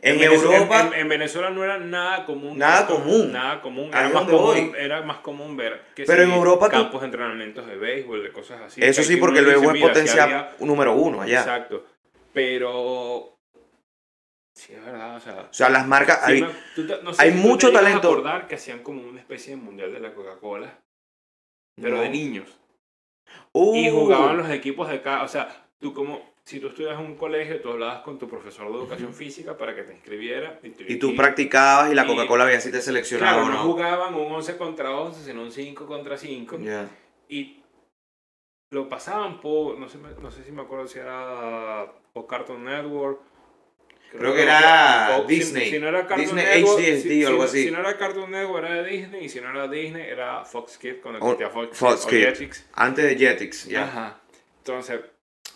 S1: En
S2: Venezuela-
S1: Europa,
S2: En, en Venezuela no era nada común.
S1: Nada común.
S2: Nada común. Era más común, era más común ver que
S1: Pero en Europa tú-
S2: campos de entrenamientos de béisbol, de cosas así.
S1: eso sí, porque luego es
S2: si
S1: potencia
S2: había-
S1: número uno allá.
S2: Exacto. Pero. Sí, es verdad. O sea.
S1: O sea, las marcas.
S2: sí
S1: hay-
S2: me- tú no sé
S1: hay
S2: si tú
S1: mucho talento.
S2: acordar que hacían como una especie de mundial de la Coca-Cola. Pero
S1: No.
S2: de niños.
S1: Uh,
S2: Y jugaban los equipos de cada. O sea, tú como. Si tú estudias en un colegio, tú hablabas con tu profesor de educación física para que te inscribiera. Y,
S1: Y tú practicabas y la
S2: y-
S1: Coca-Cola veía si te seleccionaba
S2: Claro,
S1: o
S2: no
S1: no.
S2: jugaban un 11 contra 11, sino un 5 contra 5.
S1: Ya.
S2: Y lo pasaban por. No sé, no sé si me acuerdo si era por Cartoon Network.
S1: Creo que era
S2: o si-
S1: Disney.
S2: Si, no era Cartoon
S1: Disney
S2: Network,
S1: HDSD
S2: si,
S1: o algo
S2: si-
S1: así.
S2: si no era Cartoon Network, era de Disney. Y si no era Disney, era Fox Kids cuando
S1: O-
S2: existía Fox,
S1: Fox Kids. Antes de Jetix, ya.
S2: Ajá. Entonces,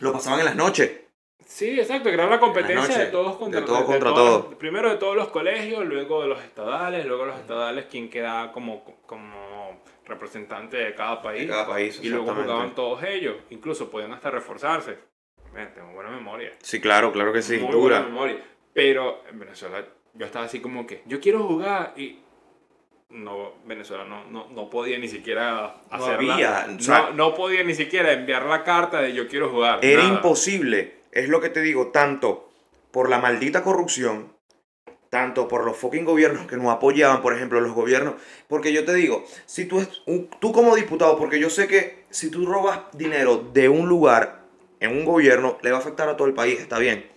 S1: Lo pasaban en las noches.
S2: Sí, exacto, que era una competencia de todos contra,
S1: de todos contra
S2: todos-. Primero de todos los colegios, luego de los estadales, luego los estadales, quien queda como, como representante de cada país.
S1: De cada país,
S2: y luego jugaban todos ellos, incluso podían hasta reforzarse. Tengo buena memoria.
S1: Sí, claro, claro que sí.
S2: Muy
S1: Dura.
S2: buena memoria. Pero en Venezuela yo estaba así como que, yo quiero jugar y no, Venezuela no, no, no podía ni siquiera hacerla.
S1: había, o
S2: no,
S1: sea-
S2: no podía ni siquiera enviar la carta de yo quiero jugar.
S1: Era
S2: nada.
S1: imposible. Es lo que te digo, tanto por la maldita corrupción, tanto por los fucking gobiernos que nos apoyaban, por ejemplo, los gobiernos. Porque yo te digo, si tú, es tú como diputado, porque yo sé que si tú robas dinero de un lugar en un gobierno, le va a afectar a todo el país, está bien.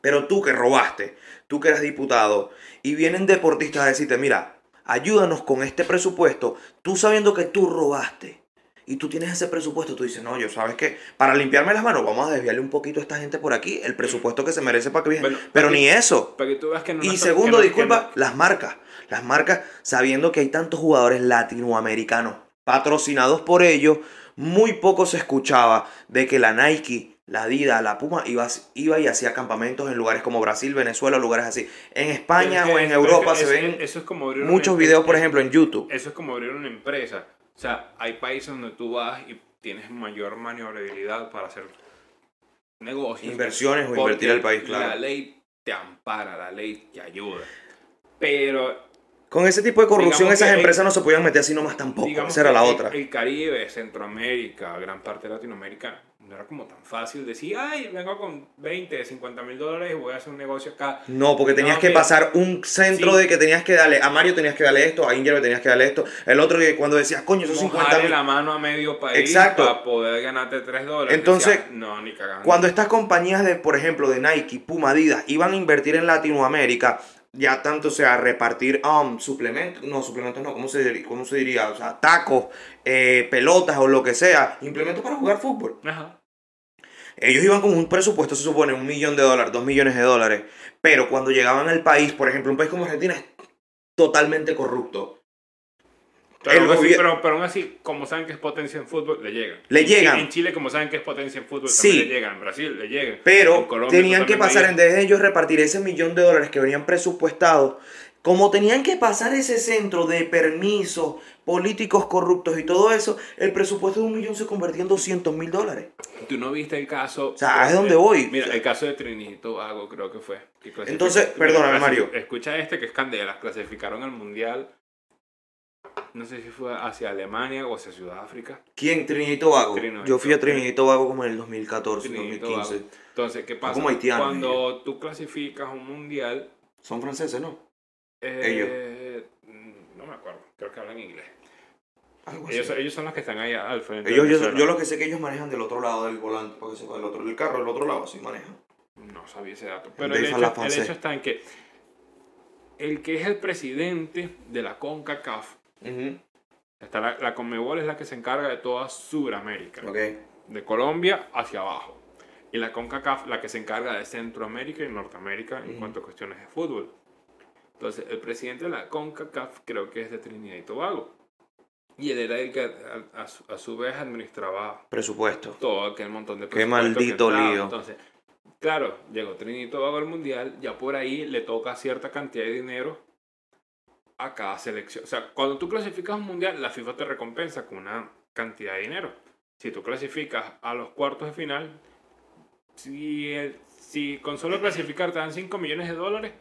S1: Pero tú que robaste, tú que eres diputado, y vienen deportistas a decirte, mira, ayúdanos con este presupuesto, tú sabiendo que tú robaste, y tú tienes ese presupuesto, tú dices, no, yo sabes que para limpiarme las manos vamos a desviarle un poquito a esta gente por aquí, el presupuesto que se merece para que.
S2: Bueno,
S1: Pero ni eso.
S2: Para que tú veas que no
S1: Y segundo,
S2: que no- que
S1: disculpa,
S2: no-
S1: las marcas. Las marcas, sabiendo que hay tantos jugadores latinoamericanos patrocinados por ellos, muy poco se escuchaba de que la Nike la Dida, la Puma, iba, iba y hacía campamentos en lugares como Brasil, Venezuela, lugares así. En España o en Europa se ven
S2: eso- como
S1: muchos videos, por ejemplo, en YouTube.
S2: Eso es como abrir una empresa. O sea, hay países donde tú vas y tienes mayor maniobrabilidad para hacer negocios.
S1: Inversiones o invertir al país, claro.
S2: La ley te ampara, la ley te ayuda. Pero
S1: Con ese tipo de corrupción esas empresas no se podían meter así nomás tampoco. Esa era la
S2: el-
S1: otra.
S2: El Caribe, Centroamérica, gran parte de Latinoamérica, no era como tan fácil decir, ay, vengo con 20, 50 mil dólares y voy a hacer un negocio acá.
S1: No, porque tenías
S2: No,
S1: que pasar un centro
S2: sí.
S1: de que tenías que darle, a Mario tenías que darle esto, a Inger le tenías que darle esto, el otro que cuando decías, coño, esos 50
S2: Mojarle
S1: mil.
S2: la mano a medio país
S1: Exacto.
S2: para poder ganarte 3 dólares.
S1: Entonces,
S2: Decía, no, ni cagando.
S1: Cuando estas compañías de, por ejemplo, de Nike, Puma, Adidas, iban a invertir en Latinoamérica, ya tanto sea repartir um, suplementos, no, suplementos no, ¿cómo se, cómo se diría? O sea, tacos, eh, pelotas o lo que sea, implementos para jugar fútbol.
S2: Ajá.
S1: Ellos iban con un presupuesto, se supone, un millón de dólares, dos millones de dólares, pero cuando llegaban al país, por ejemplo, un país como Argentina es totalmente corrupto.
S2: Pero,
S1: El
S2: aún así, pero, pero aún así, como saben que es potencia en fútbol, le llegan.
S1: Le
S2: En Chile-
S1: llegan.
S2: En Chile, como saben que es potencia en fútbol,
S1: Sí.
S2: también le llegan. En Brasil, le llegan.
S1: Pero
S2: Colombia
S1: tenían que pasar, en vez de ellos repartir ese millón de dólares que venían presupuestados, como tenían que pasar ese centro de permisos, políticos corruptos y todo eso, el presupuesto de un millón se convertía en 200 mil dólares.
S2: Tú no viste el caso.
S1: O sea, es donde voy.
S2: Mira, el caso de Trinidad y Tobago, creo que fue. que
S1: Entonces, perdóname, Mario.
S2: Escucha este que es Candela. Clasificaron al mundial. No sé si fue hacia Alemania o hacia Sudáfrica.
S1: ¿Quién? Trinidad y Tobago. Yo fui a. Trinidad y Tobago como en el 2014,
S2: Trinidad y
S1: 2015.
S2: Tobago. Entonces, ¿qué pasa?
S1: como haitianos,
S2: Cuando tú clasificas un mundial.
S1: Son franceses, ¿no?
S2: eh, mm, No me acuerdo. Creo que hablan inglés. Ellos, ellos son los que están ahí al frente.
S1: Ellos, yo, lo que sé que ellos manejan del otro lado del volante, porque se del otro del carro, del otro lado, así manejan.
S2: No sabía ese dato. Pero el el hecho está en que el que es el presidente de la CONCACAF, está la, la CONMEBOL es la que se encarga de toda Sudamérica,
S1: Ok.
S2: de Colombia hacia abajo. Y la CONCACAF la que se encarga de Centroamérica y Norteamérica en cuanto a cuestiones de fútbol. Entonces, el presidente de la CONCACAF creo que es de Trinidad y Tobago. Y él era el que a, a su, a su vez administraba
S1: Presupuesto.
S2: todo aquel montón de
S1: Qué
S2: presupuesto
S1: maldito
S2: que entraba.
S1: lío.
S2: Entonces, claro, llegó Trinidad y Tobago al mundial, ya por ahí le toca cierta cantidad de dinero a cada selección. O sea, cuando tú clasificas un mundial, la FIFA te recompensa con una cantidad de dinero. Si tú clasificas a los cuartos de final, si, el- si con solo clasificar te dan 5 millones de dólares,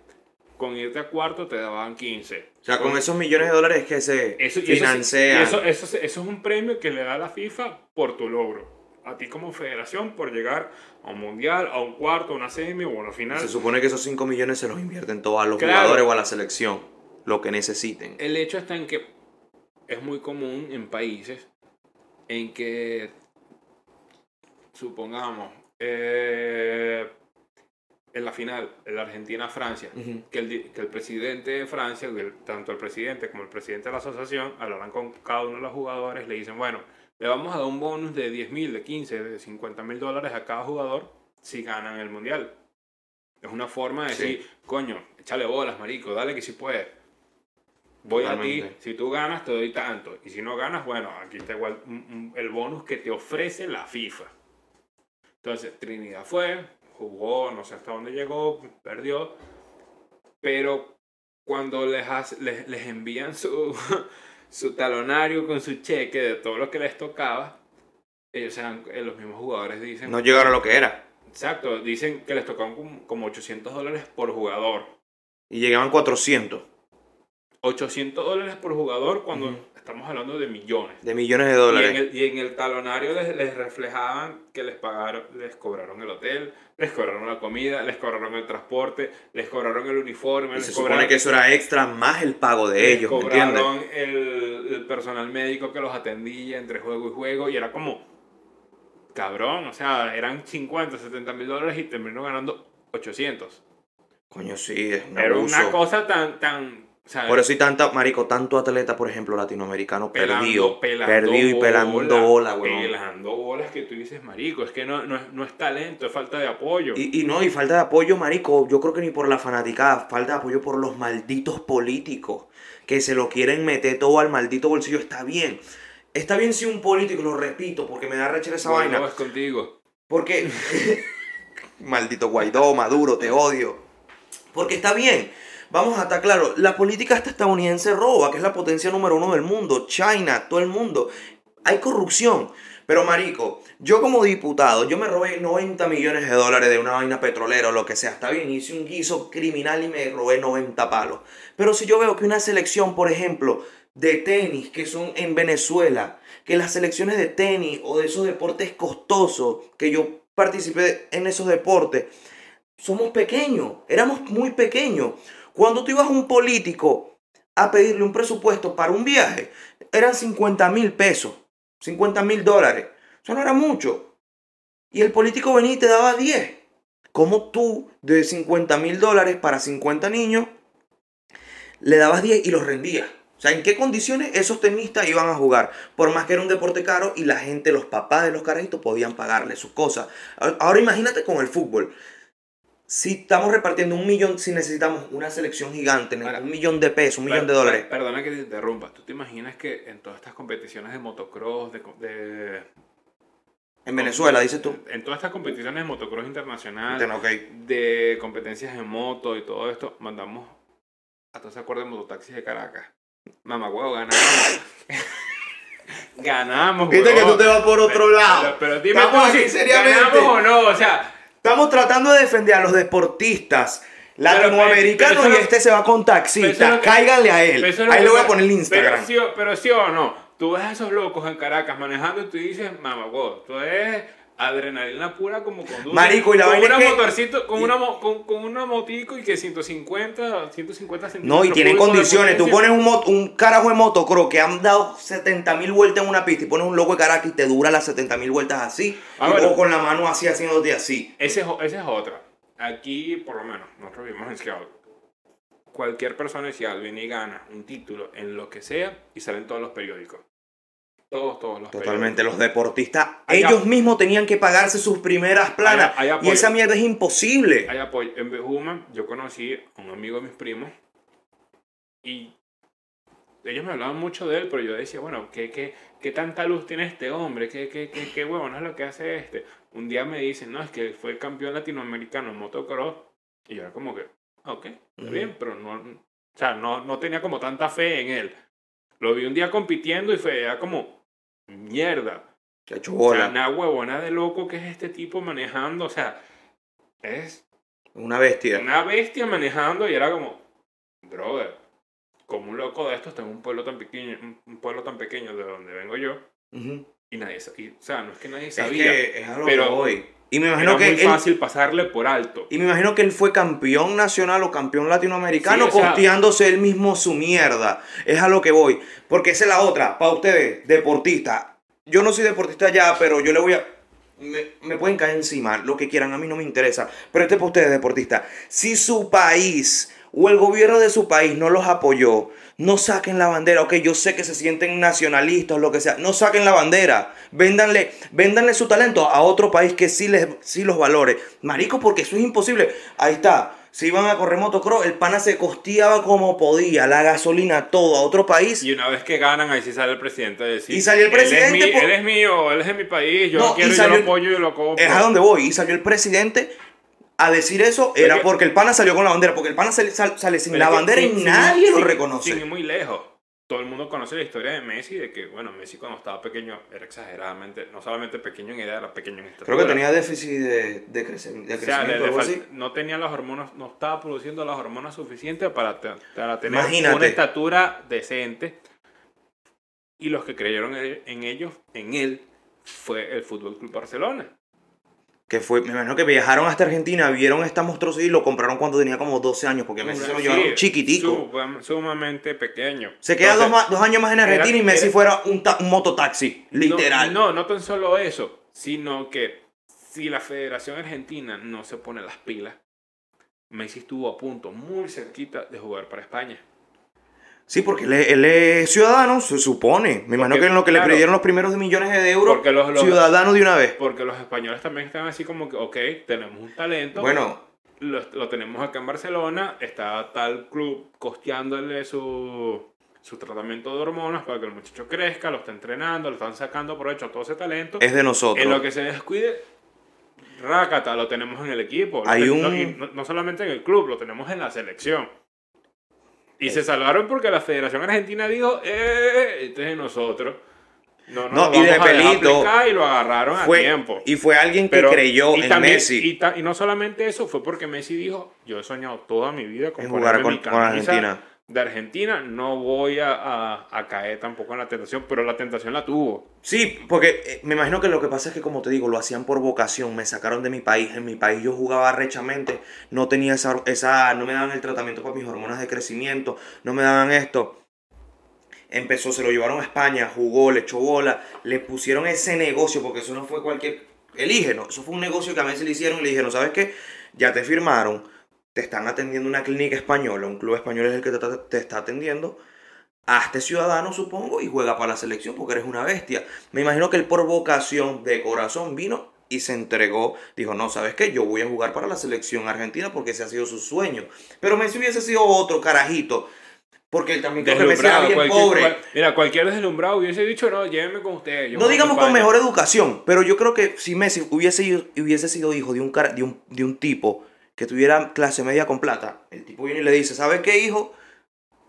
S2: con irte a cuarto te daban 15.
S1: O sea, con esos millones de dólares que se
S2: Eso,
S1: financian.
S2: eso, eso, eso es un premio que le da la FIFA por tu logro. A ti como federación por llegar a un mundial, a un cuarto, a una semi o a una final.
S1: Se supone que esos 5 millones se los invierten todos a los
S2: Claro.
S1: jugadores o a la selección. Lo que necesiten.
S2: El hecho está en que es muy común en países en que, supongamos, eh, en la final, en la Argentina-Francia, que, el, que el presidente de Francia, el- tanto el presidente como el presidente de la asociación, hablarán con cada uno de los jugadores, le dicen, bueno, le vamos a dar un bonus de 10 mil, de 15, de 50 mil dólares a cada jugador si ganan el mundial. Es una forma de
S1: Sí.
S2: decir, coño, échale bolas, marico, dale que si puedes. Voy a ti, si tú ganas te doy tanto, y si no ganas, bueno, aquí está igual el bonus que te ofrece la FIFA. Entonces, Trinidad fue, jugó, no sé hasta dónde llegó, perdió, pero cuando les, hace- les, les envían su, su talonario con su cheque de todo lo que les tocaba, ellos sean, eh, los mismos jugadores dicen,
S1: No llegaron a lo que era.
S2: exacto, dicen que les tocaban como, como 800 dólares por jugador.
S1: Y llegaban 400
S2: 800 dólares por jugador cuando estamos hablando de millones.
S1: de millones de
S2: Y
S1: dólares.
S2: en, el, y en el talonario les, les reflejaban que les pagaron, les cobraron el hotel, les cobraron la comida, les cobraron el transporte, les cobraron el uniforme,
S1: Y
S2: les
S1: se
S2: cobraron,
S1: supone que eso era extra más el pago de
S2: les
S1: ellos,
S2: cobraron el, el personal médico que los atendía entre juego y juego y era como, cabrón, o sea, eran 50, 70 mil dólares y terminó ganando 800.
S1: Coño, sí, es un
S2: Pero
S1: abuso.
S2: una cosa tan, tan,
S1: Por eso hay tanta, marico, tanto atleta, por ejemplo, latinoamericano perdido. perdido y pelando bola, weón.
S2: Pelando bolas que tú dices, marico, es que no, no, es, no es talento, es falta de apoyo.
S1: Y, y no, y falta de apoyo, marico, yo creo que ni por la fanaticada, falta de apoyo por los malditos políticos que se lo quieren meter todo al maldito bolsillo. Está bien. Está bien si un político, lo repito, porque me da rechera esa
S2: Bueno,
S1: vaina.
S2: vas contigo.
S1: Porque, maldito Guaidó, Maduro, te odio. Porque está bien, vamos a estar claros, la política esta estadounidense roba, que es la potencia número uno del mundo, China, todo el mundo. Hay corrupción. Pero marico, yo como diputado, yo me robé 90 millones de dólares de una vaina petrolera o lo que sea. Está bien, hice un guiso criminal y me robé 90 palos. Pero si yo veo que una selección, por ejemplo, de tenis que son en Venezuela, que las selecciones de tenis o de esos deportes costosos, que yo participé en esos deportes, somos pequeños, éramos muy pequeños. Cuando tú ibas a un político a pedirle un presupuesto para un viaje, eran 50 mil pesos, 50 mil dólares. Eso no era mucho. Y el político venía y te daba 10. ¿Cómo tú de 50 mil dólares para 50 niños le dabas 10 y los rendías? O sea, ¿en qué condiciones esos tenistas iban a jugar? Por más que era un deporte caro y la gente, los papás de los carajitos podían pagarle sus cosas. Ahora imagínate con el fútbol si estamos repartiendo un millón, si necesitamos una selección gigante, un millón de pesos, un millón de dólares.
S2: Perdona que te interrumpa. ¿Tú te imaginas que en todas estas competiciones de motocross, de.
S1: en Venezuela, dices tú.
S2: En todas estas competiciones de motocross internacional, de competencias en moto y todo esto, mandamos a todos se acuerdan de mototaxis de Caracas. Mamá huevo, ganamos. ganamos,
S1: Viste que tú te vas por otro lado.
S2: Pero, dime tú ganamos o no, o sea
S1: Estamos tratando de defender a los deportistas latinoamericanos y este se va con taxistas. Cáiganle a él. Ahí le voy a poner el Instagram.
S2: Pero sí, o no, tú ves a esos locos en Caracas manejando y tú dices, mamá, wow, tú eres adrenalina pura como con
S1: Marico, y la
S2: con
S1: vaina
S2: una motorcito, con, una, con, con, una motico y que 150, 150 centímetros.
S1: No, y tiene condiciones. Tú pones un, un carajo de motocross que han dado 70 mil vueltas en una pista y pones un loco de Caracas y te dura las 70 mil vueltas así. Ah, y luego con la mano así haciéndote así.
S2: Ese es, esa es otra. Aquí, por lo menos, nosotros vivimos en Seattle. Cualquier persona de Seattle viene y gana un título en lo que sea y salen todos los periódicos. Todos, todos los
S1: Totalmente, los deportistas, ellos mismos tenían que pagarse sus primeras planas. y esa mierda es imposible.
S2: Hay apoyo. En Bejuman yo conocí a un amigo de mis primos y ellos me hablaban mucho de él, pero yo decía, bueno, ¿qué, qué, qué tanta luz tiene este hombre? ¿Qué, qué, qué, qué huevo no es lo que hace este? Un día me dicen, no, es que fue campeón latinoamericano en motocross. Y yo era como que, ok, está bien, pero no, o sea, no, no tenía como tanta fe en él. Lo vi un día compitiendo y fue ya como, mierda.
S1: Que hecho bola.
S2: una huevona de loco que es este tipo manejando, o sea, es...
S1: Una bestia.
S2: Una bestia manejando y era como, brother, como un loco de estos, tengo un pueblo tan pequeño, un pueblo tan pequeño de donde vengo yo, y nadie sabía, o sea, no es que nadie sabía,
S1: es que es algo pero hoy. Y me
S2: imagino que muy fácil pasarle por alto.
S1: Y me imagino que él fue campeón nacional o campeón latinoamericano costeándose él mismo su mierda. Es a lo que voy. Porque esa es la otra. Para ustedes, deportista. Yo no soy deportista ya, pero yo le voy a... Me, pueden caer encima, lo que quieran, a mí no me interesa. Pero este para ustedes, deportista. Si su país o el gobierno de su país no los apoyó, no saquen la bandera. Ok, yo sé que se sienten nacionalistas lo que sea. No saquen la bandera. Véndanle, véndanle su talento a otro país que sí, les, sí los valore. Marico, porque eso es imposible. Ahí está. Si iban a correr motocross, el pana se costeaba como podía, la gasolina, todo a otro país.
S2: Y una vez que ganan, ahí sí sale el presidente a decir.
S1: Y salió el presidente.
S2: Él es, él es mío, él es de mi país, yo lo quiero, yo lo apoyo y lo compro.
S1: Es a donde voy. Y salió el presidente a decir eso era porque el pana salió con la bandera, porque el pana sale, sale sin la bandera y nadie lo reconoce.
S2: Sin muy lejos. Todo el mundo conoce la historia de Messi, de que, bueno, Messi cuando estaba pequeño era exageradamente, no solamente pequeño en edad, era pequeño en estatura.
S1: Creo que tenía déficit de, de, crecimiento.
S2: No tenía las hormonas, no estaba produciendo las hormonas suficientes para, para tener una estatura decente. Y los que creyeron en ellos, en él, fue el Fútbol Club Barcelona
S1: que fue, me imagino que viajaron hasta Argentina, vieron esta monstruosidad y lo compraron cuando tenía como 12 años, porque Messi se lo llevaron chiquitico.
S2: sumamente pequeño.
S1: Se queda dos, años más en Argentina y Messi fuera un, un, mototaxi, literal.
S2: No, no, no tan solo eso, sino que si la Federación Argentina no se pone las pilas, Messi estuvo a punto, muy cerquita de jugar para España.
S1: Sí, porque él es, ciudadano, se supone. Me imagino que en lo que le pidieron los primeros millones de euros, ciudadano de una vez.
S2: Porque los españoles también están así como que, ok, tenemos un talento.
S1: Bueno.
S2: Lo, lo tenemos acá en Barcelona, está tal club costeándole su, su tratamiento de hormonas para que el muchacho crezca, lo está entrenando, lo están sacando provecho a todo ese talento.
S1: Es de nosotros.
S2: En lo que se descuide, Rácata, lo tenemos en el equipo. Lo
S1: Hay
S2: te-
S1: un-
S2: no solamente en el club, lo tenemos en la selección. Y se salvaron porque la Federación Argentina dijo, eh, este es de nosotros. No, no,
S1: No, y de pelito
S2: aplicar", y lo agarraron a tiempo.
S1: y fue alguien que
S2: Pero-
S1: creyó en
S2: también-
S1: Messi.
S2: Y, ta- y no solamente eso, fue porque Messi dijo, yo he soñado toda mi vida con
S1: jugar con-
S2: mi
S1: con Argentina.
S2: De Argentina no voy a, caer tampoco en la tentación, pero la tentación la tuvo.
S1: Sí, porque eh, me imagino que lo que pasa es que, como te digo, lo hacían por vocación. Me sacaron de mi país. En mi país yo jugaba rechamente. No tenía esa, esa. No me daban el tratamiento para mis hormonas de crecimiento. No me daban esto. Empezó, se lo llevaron a España, jugó, le echó bola. Le pusieron ese negocio, porque eso no fue cualquier. Elige, ¿no? Eso fue un negocio que a Messi le hicieron y le dijeron, ¿sabes qué? Ya te firmaron. Te están atendiendo una clínica española. Un club español es el que te, está atendiendo hazte ciudadano, supongo, y juega para la selección porque eres una bestia. Me imagino que él por vocación de corazón vino y se entregó. Dijo, no, ¿sabes qué? Yo voy a jugar para la selección argentina porque ese ha sido su sueño. Pero Messi hubiese sido otro carajito. Porque él también creo que Messi era bien pobre.
S2: cual- mira, cualquier deslumbrado hubiese dicho, no, llévenme con ustedes. yo
S1: No digamos con
S2: España".
S1: mejor educación, pero yo creo que si Messi hubiese, hubiese sido hijo de un, de, un, de un tipo que tuviera clase media con plata, el tipo viene y le dice, ¿sabes qué, hijo?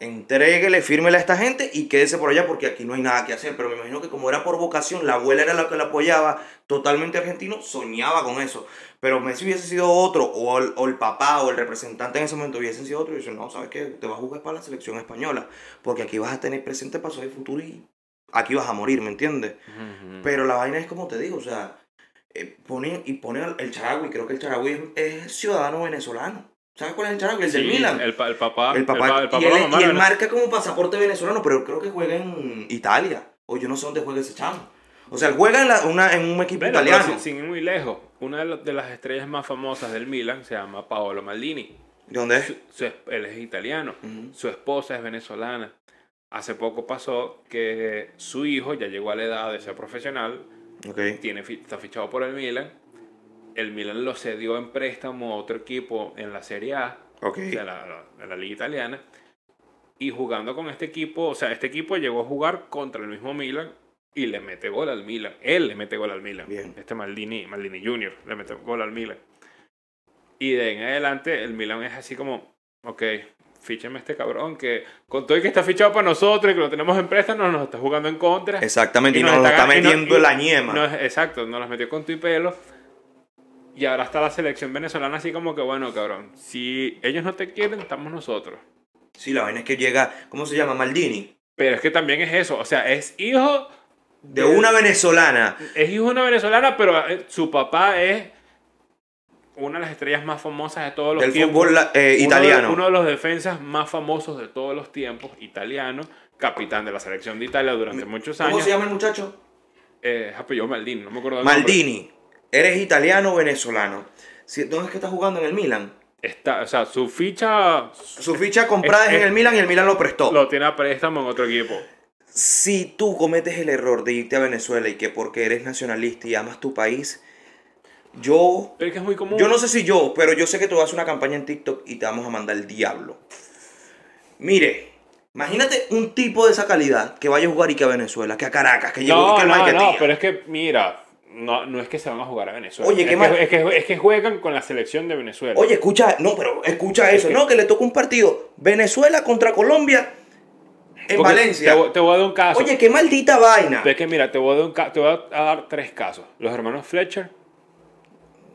S1: Entréguele, fírmele a esta gente y quédese por allá porque aquí no hay nada que hacer. Pero me imagino que como era por vocación, la abuela era la que la apoyaba, totalmente argentino, soñaba con eso. Pero Messi hubiese sido otro, o el, o el papá o el representante en ese momento hubiesen sido otro, y dicen, no, ¿sabes qué? Te vas a jugar para la selección española, porque aquí vas a tener presente, pasado y futuro y aquí vas a morir, ¿me entiendes? Pero la vaina es como te digo, o sea, eh, pone, y pone al- el Charagüi, creo que el Charagüi es, es ciudadano venezolano. ¿Sabes cuál es el Charagüi? El del Milan.
S2: El, pa- el papá.
S1: El papá,
S2: el el papá
S1: y, él, marca como pasaporte venezolano, pero creo que juega en Italia. O yo no sé dónde juega ese chamo. O sea, él juega en, la- una, en un equipo
S2: pero
S1: italiano.
S2: sin, sin ir muy lejos, una de, las- estrellas más famosas del Milan se llama Paolo Maldini.
S1: ¿De dónde es?
S2: Su- su es- él es italiano. Su esposa es venezolana. Hace poco pasó que su hijo ya llegó a la edad de ser profesional, Tiene, está fichado por el Milan. El Milan lo cedió en préstamo a otro equipo en la Serie A,
S1: Ok.
S2: de la, la- de la Liga Italiana. Y jugando con este equipo, o sea, este equipo llegó a jugar contra el mismo Milan y le mete gol al Milan. Él le mete gol al Milan.
S1: Bien.
S2: Este Maldini, Maldini Jr. le mete gol al Milan. Y de en adelante el Milan es así como, ok, fícheme este cabrón que con todo y que está fichado para nosotros y que lo tenemos en préstamo, nos está jugando en contra.
S1: Exactamente, y,
S2: nos
S1: nos lo está
S2: y no-
S1: metiendo
S2: y-
S1: la ñema.
S2: no, exacto, nos las metió con tu y pelo. Y ahora está la selección venezolana así como que, bueno, cabrón, si ellos no te quieren, estamos nosotros.
S1: Sí, la vaina es que llega, ¿cómo se llama? Maldini.
S2: Pero es que también es eso, o sea, es hijo
S1: De una venezolana.
S2: es hijo de una venezolana, pero eh, su papá es una de las estrellas más famosas de todos los
S1: Del
S2: tiempos.
S1: fútbol eh,
S2: Uno de-
S1: italiano.
S2: Uno de, los defensas más famosos de todos los tiempos, italiano, capitán de la selección de Italia durante muchos
S1: ¿Cómo
S2: años.
S1: se llama el muchacho?
S2: Eh, apellido Maldini, no me acuerdo nombre.
S1: Maldini. Eres italiano o venezolano. ¿Dónde es que está jugando en el Milan?
S2: Está, o sea, su ficha
S1: Su ficha comprada
S2: Es-
S1: es en el Milan y el Milan lo prestó.
S2: lo tiene a préstamo en otro equipo.
S1: Si tú cometes el error de irte a Venezuela y que porque eres nacionalista y amas tu país, yo,
S2: Pero es que es muy común.
S1: yo no sé si yo, pero yo sé que tú vas a hacer una campaña en TikTok y te vamos a mandar el diablo. Mire, imagínate un tipo de esa calidad que vaya a jugar y que a Venezuela, que a Caracas, que llegó y
S2: No,
S1: que
S2: no, no, pero es que, mira, no, no es que se van a jugar a Venezuela.
S1: Oye,
S2: es
S1: qué
S2: que, es, que, es que juegan con la selección de Venezuela.
S1: Oye, escucha, no, pero escucha
S2: Es
S1: eso,
S2: que-
S1: no, que le toca un partido Venezuela contra Colombia en Valencia.
S2: Te, voy- te voy a dar un caso.
S1: Oye, qué maldita vaina.
S2: Es que mira, te voy, a dar un te voy a dar tres casos. Los hermanos Fletcher,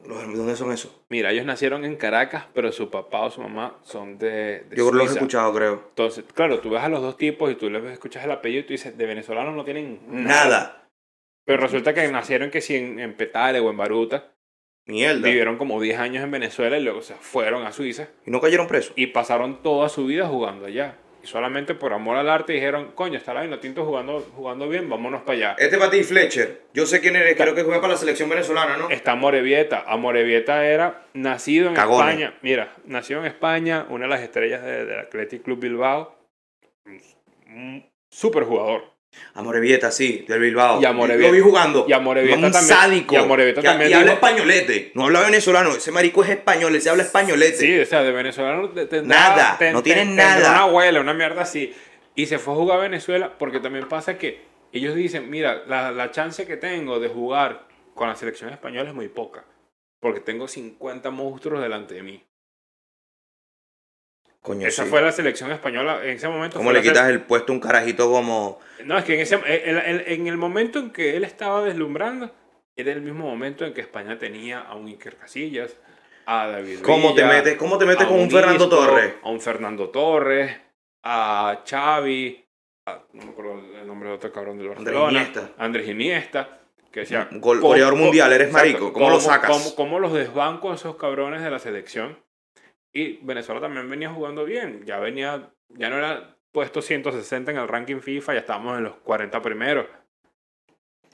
S1: Los- ¿Dónde son esos?
S2: mira, ellos nacieron en Caracas, pero su papá o su mamá son de, de
S1: Yo los he
S2: Suiza.
S1: escuchado, creo.
S2: Entonces, claro, tú ves a los dos tipos y tú les escuchas el apellido y tú dices, de venezolanos no tienen
S1: Nada.
S2: Pero resulta que nacieron que si en, en Petare o en Baruta,
S1: Mierda.
S2: vivieron como 10 años en Venezuela y luego se fueron a Suiza
S1: Y no cayeron presos.
S2: y pasaron toda su vida jugando allá. Solamente por amor al arte dijeron, coño, está la Vinotinto jugando, jugando bien, vámonos para allá.
S1: Este ti, Fletcher. Yo sé quién eres, creo que juega para la selección venezolana, ¿no?
S2: Está Morevieta. A Morevieta era nacido en. España. Mira, nació en España, una de las estrellas de- del Athletic Club Bilbao. Un super jugador.
S1: A Morevieta, sí, del Bilbao.
S2: Y a Morevieta-
S1: Lo vi jugando.
S2: y a Morevieta
S1: Un
S2: también-
S1: sádico.
S2: y a Morevieta
S1: Que-
S2: también
S1: Y habla
S2: dijo-
S1: españolete. No habla venezolano. Ese marico es español. Ese habla españolete.
S2: Sí, o sea, de venezolano tendrá-
S1: Nada,
S2: ten-
S1: no
S2: ten- tendrá
S1: nada.
S2: Una abuela, una mierda así. Y se fue a jugar a Venezuela porque también pasa que ellos dicen, mira, la, la chance que tengo de jugar con la selección española es muy poca. porque tengo 50 monstruos delante de mí.
S1: Coño,
S2: Esa
S1: sí.
S2: fue la selección española en ese momento.
S1: ¿Cómo le quitas el puesto a un carajito como...
S2: No, es que en, ese, en, en- en el momento en que él estaba deslumbrando, era el mismo momento en que España tenía a un Iker Casillas, a David
S1: ¿Cómo te metes, cómo te metes con un Fernando
S2: Isco,
S1: Torres?
S2: A un Fernando Torres, a Xavi, a- no me acuerdo el nombre de otro cabrón del
S1: Andrés
S2: Barcelona.
S1: Iniesta.
S2: Andrés Iniesta. Que decía, ¿cómo-
S1: goleador
S2: cómo-
S1: mundial, eres marico, ¿cómo lo sacas?
S2: ¿Cómo, cómo los desbanco a esos cabrones de la selección? Y Venezuela también venía jugando bien. Ya venía, ya no era puesto 160 en el ranking FIFA, ya estábamos en los 40 primeros.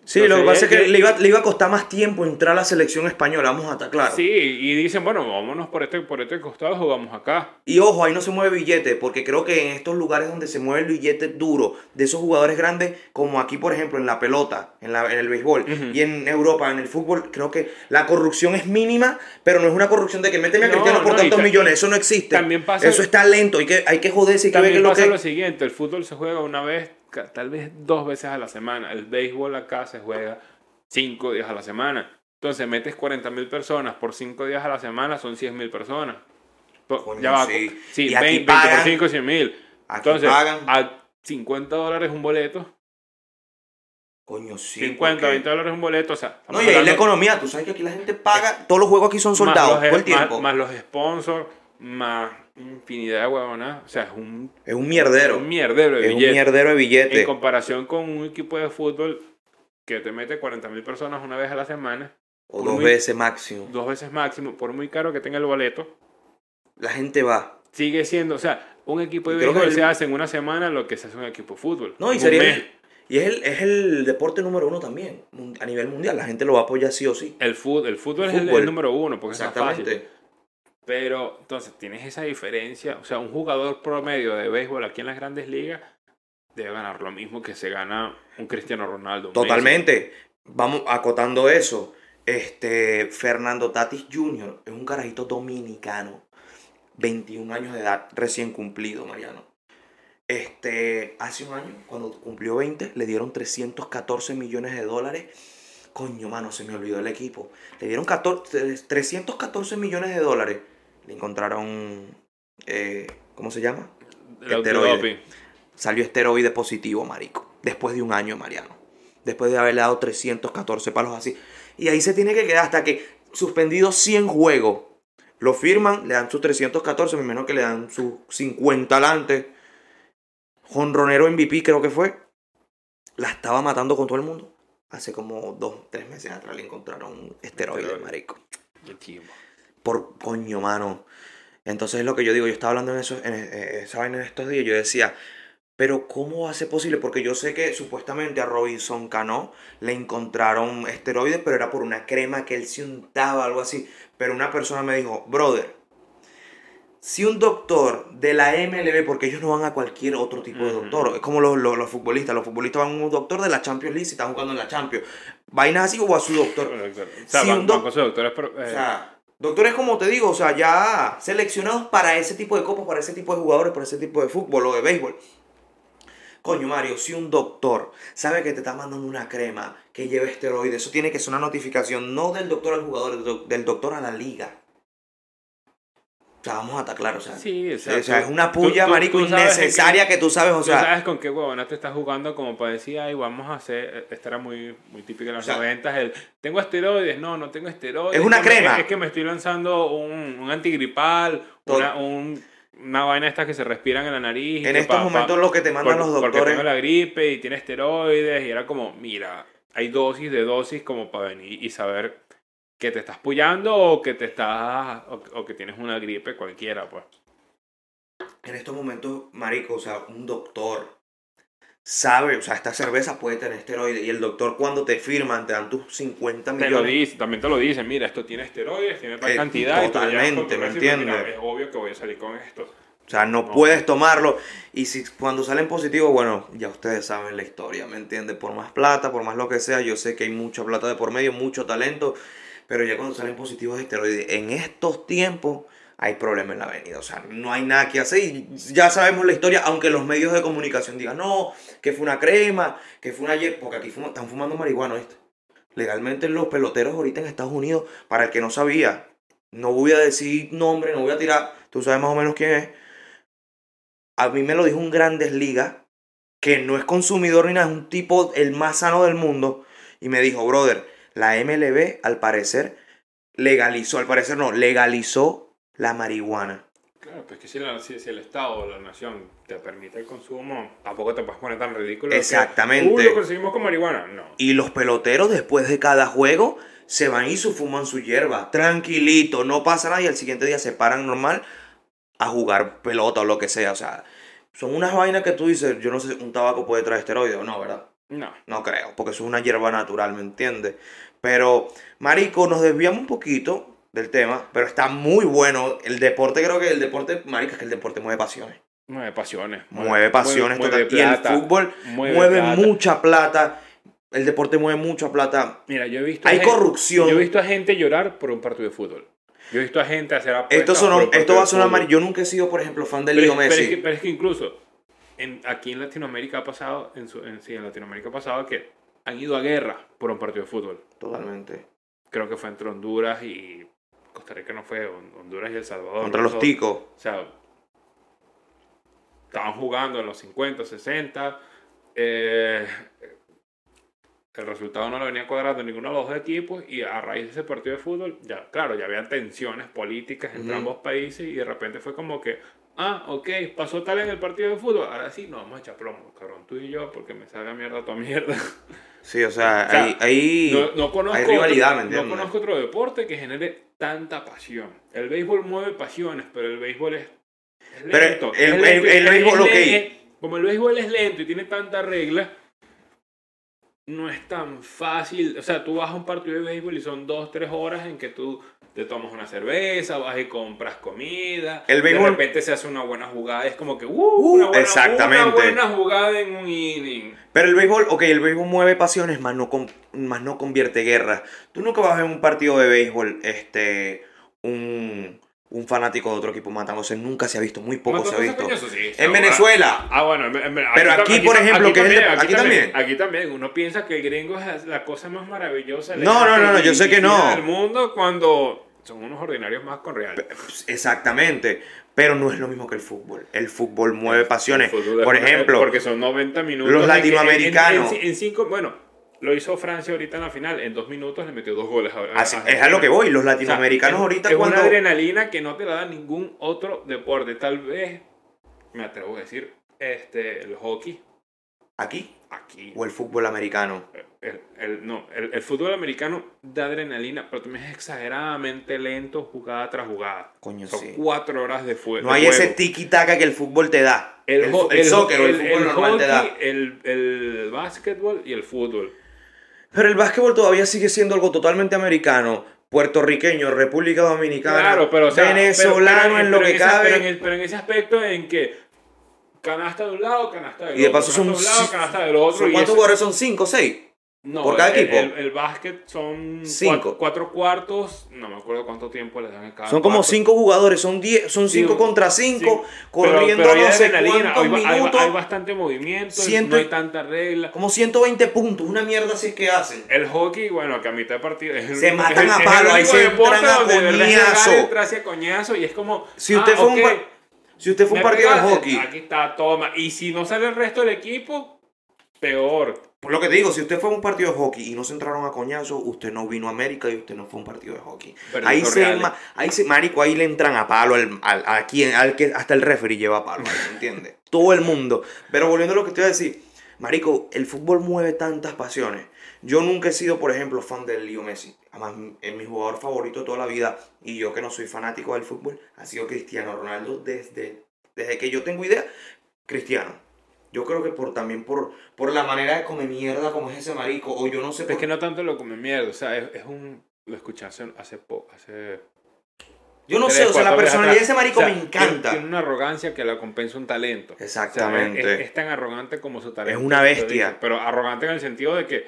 S1: Sí, lo que
S2: Entonces,
S1: pasa es que le iba, le iba a costar más tiempo entrar a la selección española, vamos a estar claros.
S2: Sí, y dicen, bueno, vámonos por este, por este costado, jugamos acá.
S1: Y ojo, ahí no se mueve billete, porque creo que en estos lugares donde se mueve el billete duro de esos jugadores grandes, como aquí, por ejemplo, en la pelota, en, la, en el béisbol,
S2: Ujú.
S1: y en Europa, en el fútbol, creo que la corrupción es mínima, pero no es una corrupción de que méteme a
S2: No,
S1: Cristiano por
S2: no, y
S1: tantos
S2: ta-
S1: millones, eso no existe.
S2: también pasa-
S1: eso está lento, hay que, hay que joderse, hay que ver es lo
S2: pasa
S1: que...
S2: lo siguiente, el fútbol se juega una vez, tal vez dos veces a la semana. El béisbol acá se juega cinco días a la semana. Entonces metes 40 mil personas por cinco días a la semana, son 100 mil personas. Po-
S1: Coño,
S2: ya va,
S1: sí.
S2: sí,
S1: Y aquí
S2: 20, 20 por
S1: pagan-
S2: 5, 100 mil.
S1: Aquí
S2: Entonces,
S1: pagan.
S2: a 50 dólares un boleto,
S1: Coño, sí.
S2: 50,
S1: porque-
S2: 20 dólares un boleto, o sea,
S1: No, y ahí la economía, tú sabes que aquí la gente paga, todos los juegos aquí son soldados, todo el tiempo.
S2: Más, más los sponsors, más infinidad de huevonas. O sea, es un,
S1: es un mierdero.
S2: un mierdero de
S1: es un
S2: billetes.
S1: mierdero de
S2: En
S1: billete.
S2: comparación con un equipo de fútbol que te mete 40 mil personas una vez a la semana,
S1: O dos
S2: muy-
S1: veces máximo.
S2: dos veces máximo, por muy caro que tenga el boleto,
S1: La gente va.
S2: sigue siendo, o sea, un equipo de béisbol
S1: el-
S2: se hace en una semana lo que se hace un equipo de fútbol.
S1: No, y sería. el- y es el, es el deporte número uno también, a nivel mundial. La gente lo va a apoyar sí o sí.
S2: El fútbol, el fútbol, es el número uno, porque es más fácil. Pero entonces tienes esa diferencia, o sea, un jugador promedio de béisbol aquí en las grandes ligas debe ganar lo mismo que se gana un Cristiano Ronaldo.
S1: Totalmente. Vamos acotando eso. Este, Fernando Tatis Jr. es un carajito dominicano. 21 años de edad, recién cumplido, Mariano. Este, hace un año, cuando cumplió 20, le dieron 314 millones de dólares. Coño, mano, se me olvidó el equipo. Le dieron 14, 314 millones de dólares. Le encontraron, eh, ¿cómo se llama?
S2: El
S1: Esteroide. Salió esteroide positivo, marico. Después de un año, Mariano. Después de haberle dado 314 palos así. Y ahí se tiene que quedar hasta que suspendido 100 juegos. Lo firman, le dan sus 314, me imagino que le dan sus 50 alante. Jonronero MVP creo que fue. La estaba matando con todo el mundo. Hace como dos, tres meses atrás le encontraron esteroide,
S2: Esteroide.
S1: marico
S2: Qué.
S1: Por coño, mano. Entonces es lo que yo digo, yo estaba hablando en eso, en eh, esa vaina en estos días, yo decía, pero ¿cómo va a ser posible? Porque yo sé que supuestamente a Robinson Cano le encontraron esteroides, pero era por una crema que él se untaba, algo así. Pero una persona me dijo, brother, si un doctor de la MLB, porque ellos no van a cualquier otro tipo de doctor, es como los, los- los futbolistas, los futbolistas van a un doctor de la Champions League si están jugando en la Champions. Vainas así o a su doctor.
S2: O sea,
S1: Si
S2: van-
S1: un doc-
S2: van con sus doctores, pero,
S1: O
S2: eh,
S1: sea, doctores como te digo, o sea, ya seleccionados para ese tipo de copas, para ese tipo de jugadores, para ese tipo de fútbol o de béisbol. Coño, Mario, si un doctor sabe que te está mandando una crema que lleva esteroides, eso tiene que ser una notificación no del doctor al jugador, del doctor a la liga. O sea, vamos a estar claros, o sea,
S2: Sí, o
S1: o
S2: sea,
S1: sea,
S2: tú-
S1: es una
S2: tú-
S1: puya,
S2: tú-
S1: marico,
S2: tú
S1: innecesaria que tú sabes, o
S2: Tú
S1: sea,
S2: sabes con qué huevona te estás jugando como para decir, ay, vamos a hacer, esta era muy, muy típica en los
S1: sea,
S2: 90, el, tengo esteroides, no, no tengo esteroides.
S1: Es una
S2: que me-
S1: crema.
S2: es que me estoy lanzando un, un antigripal, una, un- una vaina estas que se respiran en la nariz.
S1: en
S2: que
S1: estos
S2: pa- pa-
S1: momentos lo que te mandan
S2: por-
S1: los
S2: Porque
S1: doctores...
S2: tengo la gripe y tiene esteroides y era como, mira, hay dosis de dosis como para venir y saber que te estás pullando o que te estás, o, o que tienes una gripe cualquiera, pues.
S1: en estos momentos, marico, o sea, un doctor sabe, o sea, esta cerveza puede tener esteroides y el doctor cuando te firman te dan tus 50
S2: Te lo
S1: millones.
S2: dice, también te lo dicen, mira, esto tiene esteroides, tiene tal
S1: Eh,
S2: cantidad.
S1: totalmente, ¿me entiendes?
S2: Es obvio que voy a salir con esto.
S1: O sea, no,
S2: No.
S1: puedes tomarlo. Y si cuando salen positivos, bueno, ya ustedes saben la historia, ¿me entiendes? Por más plata, por más lo que sea, yo sé que hay mucha plata de por medio, mucho talento, pero ya cuando salen positivos de esteroides, en estos tiempos hay problema en la avenida. O sea, no hay nada que hacer y ya sabemos la historia, aunque los medios de comunicación digan, no, que fue una crema, que fue una ayer, porque aquí están fumando marihuana, ¿viste? Legalmente los peloteros ahorita en Estados Unidos, para el que no sabía, no voy a decir nombre, no voy a tirar, tú sabes más o menos quién es. A mí me lo dijo un Grandes Ligas, que no es consumidor ni nada, es un tipo el más sano del mundo. Y me dijo, brother, la MLB al parecer legalizó, al parecer no, legalizó la marihuana.
S2: Claro, pues que si, la- si- si el Estado o la nación te permite el consumo, tampoco te puedes poner tan ridículo. que,
S1: Exactamente.
S2: "Uy, lo conseguimos con marihuana. No.
S1: Y los peloteros después de cada juego se van y su fuman su hierba. Tranquilito, no pasa nada y al siguiente día se paran normal a jugar pelota o lo que sea. O sea, son unas vainas que tú dices, yo no sé, un tabaco puede traer esteroides o no, ¿verdad?
S2: No.
S1: No creo, porque eso es una hierba natural, ¿me entiendes? Pero, Marico, nos desviamos un poquito del tema, pero está muy bueno. El deporte, creo que el deporte, Marico, es que el deporte mueve pasiones.
S2: Mueve pasiones.
S1: Mueve pasiones
S2: mueve
S1: total. Y el
S2: plata,
S1: fútbol
S2: mueve
S1: mueve
S2: plata.
S1: mucha plata. El deporte mueve mucha plata.
S2: Mira, yo he visto.
S1: Hay
S2: gente-
S1: corrupción.
S2: Yo he visto a gente llorar por un partido de fútbol. Yo he visto a gente hacer apuestas.
S1: Esto, sonó- esto va a sonar mal. Yo nunca he sido, por ejemplo, fan de Leo
S2: pero
S1: Messi.
S2: es que, pero es que incluso en, aquí en Latinoamérica ha pasado, en, su, en, sí, en Latinoamérica ha pasado que han ido a guerra por un partido de fútbol.
S1: Totalmente.
S2: Creo que fue entre Honduras y Costa Rica no fue, Hon- Honduras y El Salvador.
S1: Contra los ticos.
S2: O sea, estaban jugando en los 50, 60. eh, el resultado no le venía cuadrando ninguno de los dos equipos y a raíz de ese partido de fútbol, ya, claro, ya habían tensiones políticas entre ambos países y de repente fue como que, ah, ok, pasó tal en el partido de fútbol, ahora sí, nos vamos a echar plomo, cabrón, tú y yo, porque me salga mierda toda mierda.
S1: Sí, o sea,
S2: O sea,
S1: ahí, ahí
S2: No, no conozco
S1: hay rivalidad,
S2: otro,
S1: ¿me entiendes?
S2: No conozco otro deporte que genere tanta pasión. El béisbol mueve pasiones, pero el béisbol es, es
S1: Pero
S2: lento.
S1: el-
S2: es lento,
S1: el- el
S2: es-
S1: béisbol, ok.
S2: Como el béisbol es lento y tiene tantas reglas, no es tan fácil. O sea, tú vas a un partido de béisbol y son dos, tres horas en que tú te tomas una cerveza, vas y compras comida.
S1: El béisbol-
S2: De repente se hace una buena jugada. Es como que, uh, una, buena,
S1: exactamente.
S2: una buena jugada en un inning.
S1: Pero el béisbol, ok, el béisbol mueve pasiones, más no, más no convierte guerras. Tú nunca vas a ver un partido de béisbol, este, un, un fanático de otro equipo matándose. Nunca se ha visto, muy poco se ha
S2: ¿Matándose a
S1: visto.
S2: Sí,
S1: En
S2: seguro.
S1: Venezuela.
S2: Ah, bueno, en- en-
S1: Pero aquí, por ejemplo, que es el de- aquí también.
S2: Aquí también. Uno piensa que el gringo es la cosa más maravillosa.
S1: No, no, no, no,
S2: elegante
S1: yo sé que no.
S2: del mundo cuando son unos ordinarios más con real.
S1: Pues, Exactamente. Pero no es lo mismo que el fútbol. El fútbol mueve pasiones.
S2: El fútbol es
S1: Por ejemplo,
S2: Porque son 90 minutos.
S1: los
S2: que-
S1: latinoamericanos.
S2: En, en- en cinco, bueno, lo hizo Francia ahorita en la final. En dos minutos le metió dos goles. a-
S1: así-
S2: a-
S1: es a lo que voy. Los
S2: O sea,
S1: latinoamericanos
S2: es-
S1: ahorita
S2: es
S1: cuando...
S2: una adrenalina que no te la da ningún otro deporte. Tal vez, me atrevo a decir, este, el hockey.
S1: Aquí.
S2: Aquí.
S1: O el fútbol americano.
S2: El, el- no, el, el fútbol americano da adrenalina, pero también es exageradamente lento jugada tras jugada.
S1: Coño,
S2: Son
S1: sí.
S2: cuatro horas de, fue-
S1: No hay
S2: juego.
S1: ese tiki-taka que el fútbol te da.
S2: el,
S1: El,
S2: ho-
S1: el soccer o el fútbol normal te da.
S2: hockey, el, el básquetbol y el fútbol.
S1: Pero el básquetbol todavía sigue siendo algo totalmente americano. Puertorriqueño, República Dominicana,
S2: Claro, pero o sea,
S1: venezolano
S2: pero- pero
S1: en lo que
S2: ese- Pero en,
S1: cabe.
S2: el- pero en ese aspecto en que canasta de un lado, canasta del
S1: Y de
S2: otro.
S1: paso son,
S2: canasta de un lado, canasta del otro.
S1: ¿Cuántos jugadores son? ¿Cinco, seis?
S2: No,
S1: por cada
S2: el-
S1: equipo?
S2: El, el básquet son
S1: Cinco.
S2: Cuatro, cuatro cuartos, no me acuerdo cuánto tiempo les dan a cada
S1: Son como
S2: cuarto.
S1: cinco jugadores, son diez, son cinco
S2: Sí,
S1: contra cinco, corriendo
S2: pero, pero
S1: no sé cuántos
S2: hay, ba- hay
S1: minutos,
S2: hay bastante movimiento,
S1: Ciento
S2: no hay tanta regla.
S1: como 120 puntos, una mierda así es que hacen.
S2: El hockey, bueno, que a mitad de partido es el
S1: Se
S2: único-
S1: matan
S2: es
S1: a
S2: el-
S1: palo,
S2: el
S1: ahí se entran a coñazo.
S2: entrar coñazo y es como
S1: Si usted
S2: ah,
S1: fue un
S2: ok,
S1: par- Si usted fue un partido de hockey,
S2: Aquí está, toma. Y si no sale el resto del equipo, peor.
S1: por lo que te digo, si usted fue a un partido de hockey y no se entraron a coñazo, usted no vino a América y usted no fue a un partido de hockey.
S2: Pero
S1: ahí se, ma- ahí se, marico, ahí le entran a palo al, al, a quien- al que hasta el referee lleva a palo, ahí, ¿me entiendes? Todo el mundo. Pero volviendo a lo que te iba a decir, marico, el fútbol mueve tantas pasiones. Yo nunca he sido, por ejemplo, fan del Leo Messi. Además, es mi jugador favorito de toda la vida. Y yo que no soy fanático del fútbol, ha sido Cristiano Ronaldo desde, desde que yo tengo idea. Cristiano. Yo creo que por también por, por la manera de comer mierda como es ese marico. O yo no sé
S2: Es
S1: por
S2: que no tanto lo come mierda, o sea, es, es un... Lo escuché hace, hace, po- hace
S1: Yo no sé, o sea, la personalidad de ese marico
S2: O sea,
S1: me encanta.
S2: Tiene, una arrogancia que la compensa un talento. O sea,
S1: Exactamente.
S2: es, es tan arrogante como su talento.
S1: una
S2: lo
S1: bestia.
S2: dice, Pero arrogante en el sentido de que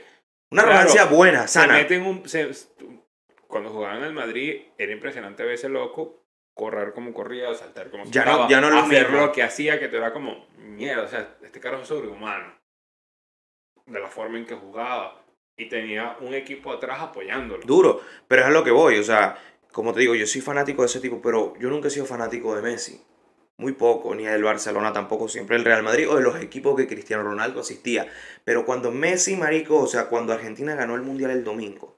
S1: Una
S2: claro,
S1: arrogancia buena, sana.
S2: un... se- cuando jugaba en el Madrid era impresionante ver ese loco correr como corría, saltar como
S1: Ya no-
S2: saltaba,
S1: ya no lo
S2: hacer
S1: mismo.
S2: lo que hacía que te era como mierda, o sea, este carajo es sobrehumano. De la forma en que jugaba. y tenía un equipo atrás apoyándolo.
S1: Duro, pero es a lo que voy, o sea, como te digo, yo soy fanático de ese tipo, pero yo nunca he sido fanático de Messi. Muy poco, ni del Barcelona tampoco, siempre el Real Madrid o de los equipos que Cristiano Ronaldo asistía. Pero cuando Messi, marico, o sea, cuando Argentina ganó el Mundial el domingo,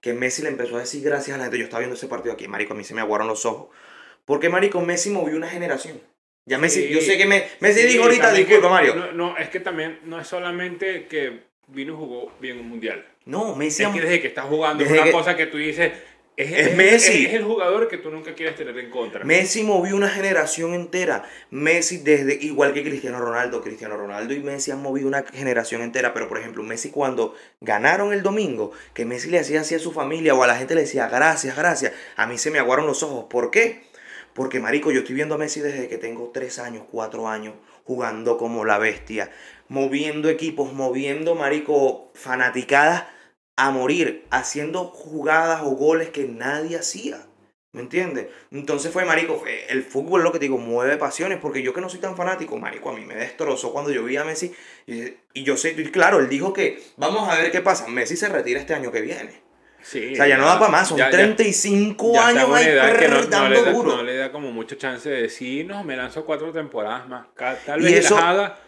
S1: que Messi le empezó a decir gracias a la gente, yo estaba viendo ese partido aquí, marico, a mí se me aguaron los ojos. Porque, marico, Messi movió una generación. Ya Messi,
S2: Sí.
S1: yo sé que me, Messi
S2: Sí,
S1: dijo ahorita, disculpa,
S2: que-
S1: Mario.
S2: No, no, es que también no es solamente que vino y jugó bien un mundial.
S1: No, Messi...
S2: Es que desde que estás jugando es una
S1: que-
S2: cosa que tú dices. Es,
S1: Es Messi.
S2: Es, el jugador que tú nunca quieres tener en contra.
S1: Messi movió una generación entera. Messi, desde igual que Cristiano Ronaldo, Cristiano Ronaldo y Messi han movido una generación entera. Pero, por ejemplo, Messi cuando ganaron el domingo, que Messi le hacía así a su familia o a la gente le decía gracias, gracias, a mí se me aguaron los ojos. ¿Por qué? Porque, marico, yo estoy viendo a Messi desde que tengo tres años, cuatro años, jugando como la bestia, moviendo equipos, moviendo, marico, fanaticadas a morir, haciendo jugadas o goles que nadie hacía. ¿Me entiendes? Entonces fue, marico, fue- el fútbol lo que te digo, mueve pasiones, porque yo que no soy tan fanático, marico, a mí me destrozó cuando yo vi a Messi, y, y yo sé, y claro, él dijo que, vamos a ver qué pasa, Messi se retira este año que viene.
S2: Sí,
S1: O sea, ya no da para más, son
S2: ya- ya-
S1: 35
S2: ya
S1: años ahí
S2: que no,
S1: prrr,
S2: no
S1: dando
S2: le da,
S1: duro.
S2: no le da como mucha chance de decir, no, me lanzo cuatro temporadas más. Tal
S1: Y
S2: vez
S1: eso-
S2: las haga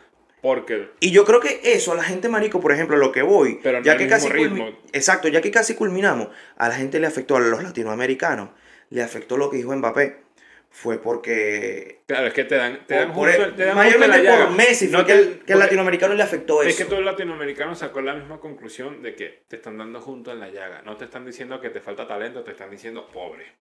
S2: porque
S1: Y yo creo que eso a la gente, marico, por ejemplo, lo que voy,
S2: Pero no
S1: ya que casi
S2: ritmo.
S1: exacto, ya que casi culminamos, a la gente le afectó a los latinoamericanos, le afectó lo que dijo Mbappé, fue porque
S2: Claro, es que te dan, te dan
S1: por-
S2: justo, te dan justo
S1: mayormente
S2: la llaga.
S1: por Messi fue
S2: No
S1: que, el, que el latinoamericano le afectó
S2: Es
S1: eso.
S2: que todo el latinoamericano sacó la misma conclusión de que te están dando junto en la llaga. No te están diciendo que te falta talento, te están diciendo pobre.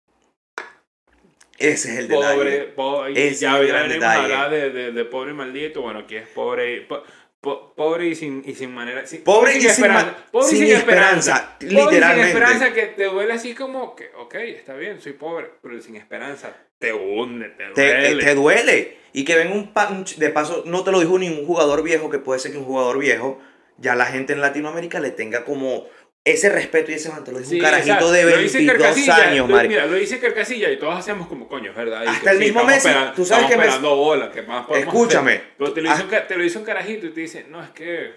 S1: Ese es el
S2: Pobre,
S1: detalle.
S2: pobre. Y ya
S1: es detalle.
S2: hablar de, de, de pobre y maldito. Bueno, aquí es pobre. y- po- po- pobre y sin, y sin manera. sin-
S1: Pobre y sin
S2: esperanza. Pobre
S1: sin esperanza,
S2: y sin
S1: literalmente.
S2: esperanza que te duele así como que, ok, está bien, soy pobre, pero sin esperanza te hunde, te
S1: Te, eh,
S2: duele.
S1: te duele. Y que venga un punch, de paso, no te lo dijo ningún jugador viejo, que puede ser que un jugador viejo, ya la gente en Latinoamérica le tenga como ese respeto y ese man, te lo dijo
S2: Sí,
S1: un carajito
S2: exacto.
S1: de
S2: Lo dice
S1: 22
S2: Carcasilla,
S1: años,
S2: lo-
S1: Mari.
S2: Mira, lo dice Carcasilla y todos hacemos como coño, es ¿verdad? Y
S1: Hasta
S2: que
S1: el
S2: sí,
S1: mismo
S2: estamos
S1: Messi,
S2: esperando-
S1: tú sabes que Messi-
S2: bola, ¿qué más
S1: Escúchame.
S2: hacer? Pero te lo, hizo,
S1: Ah.
S2: te lo hizo un carajito y te dice, no, es que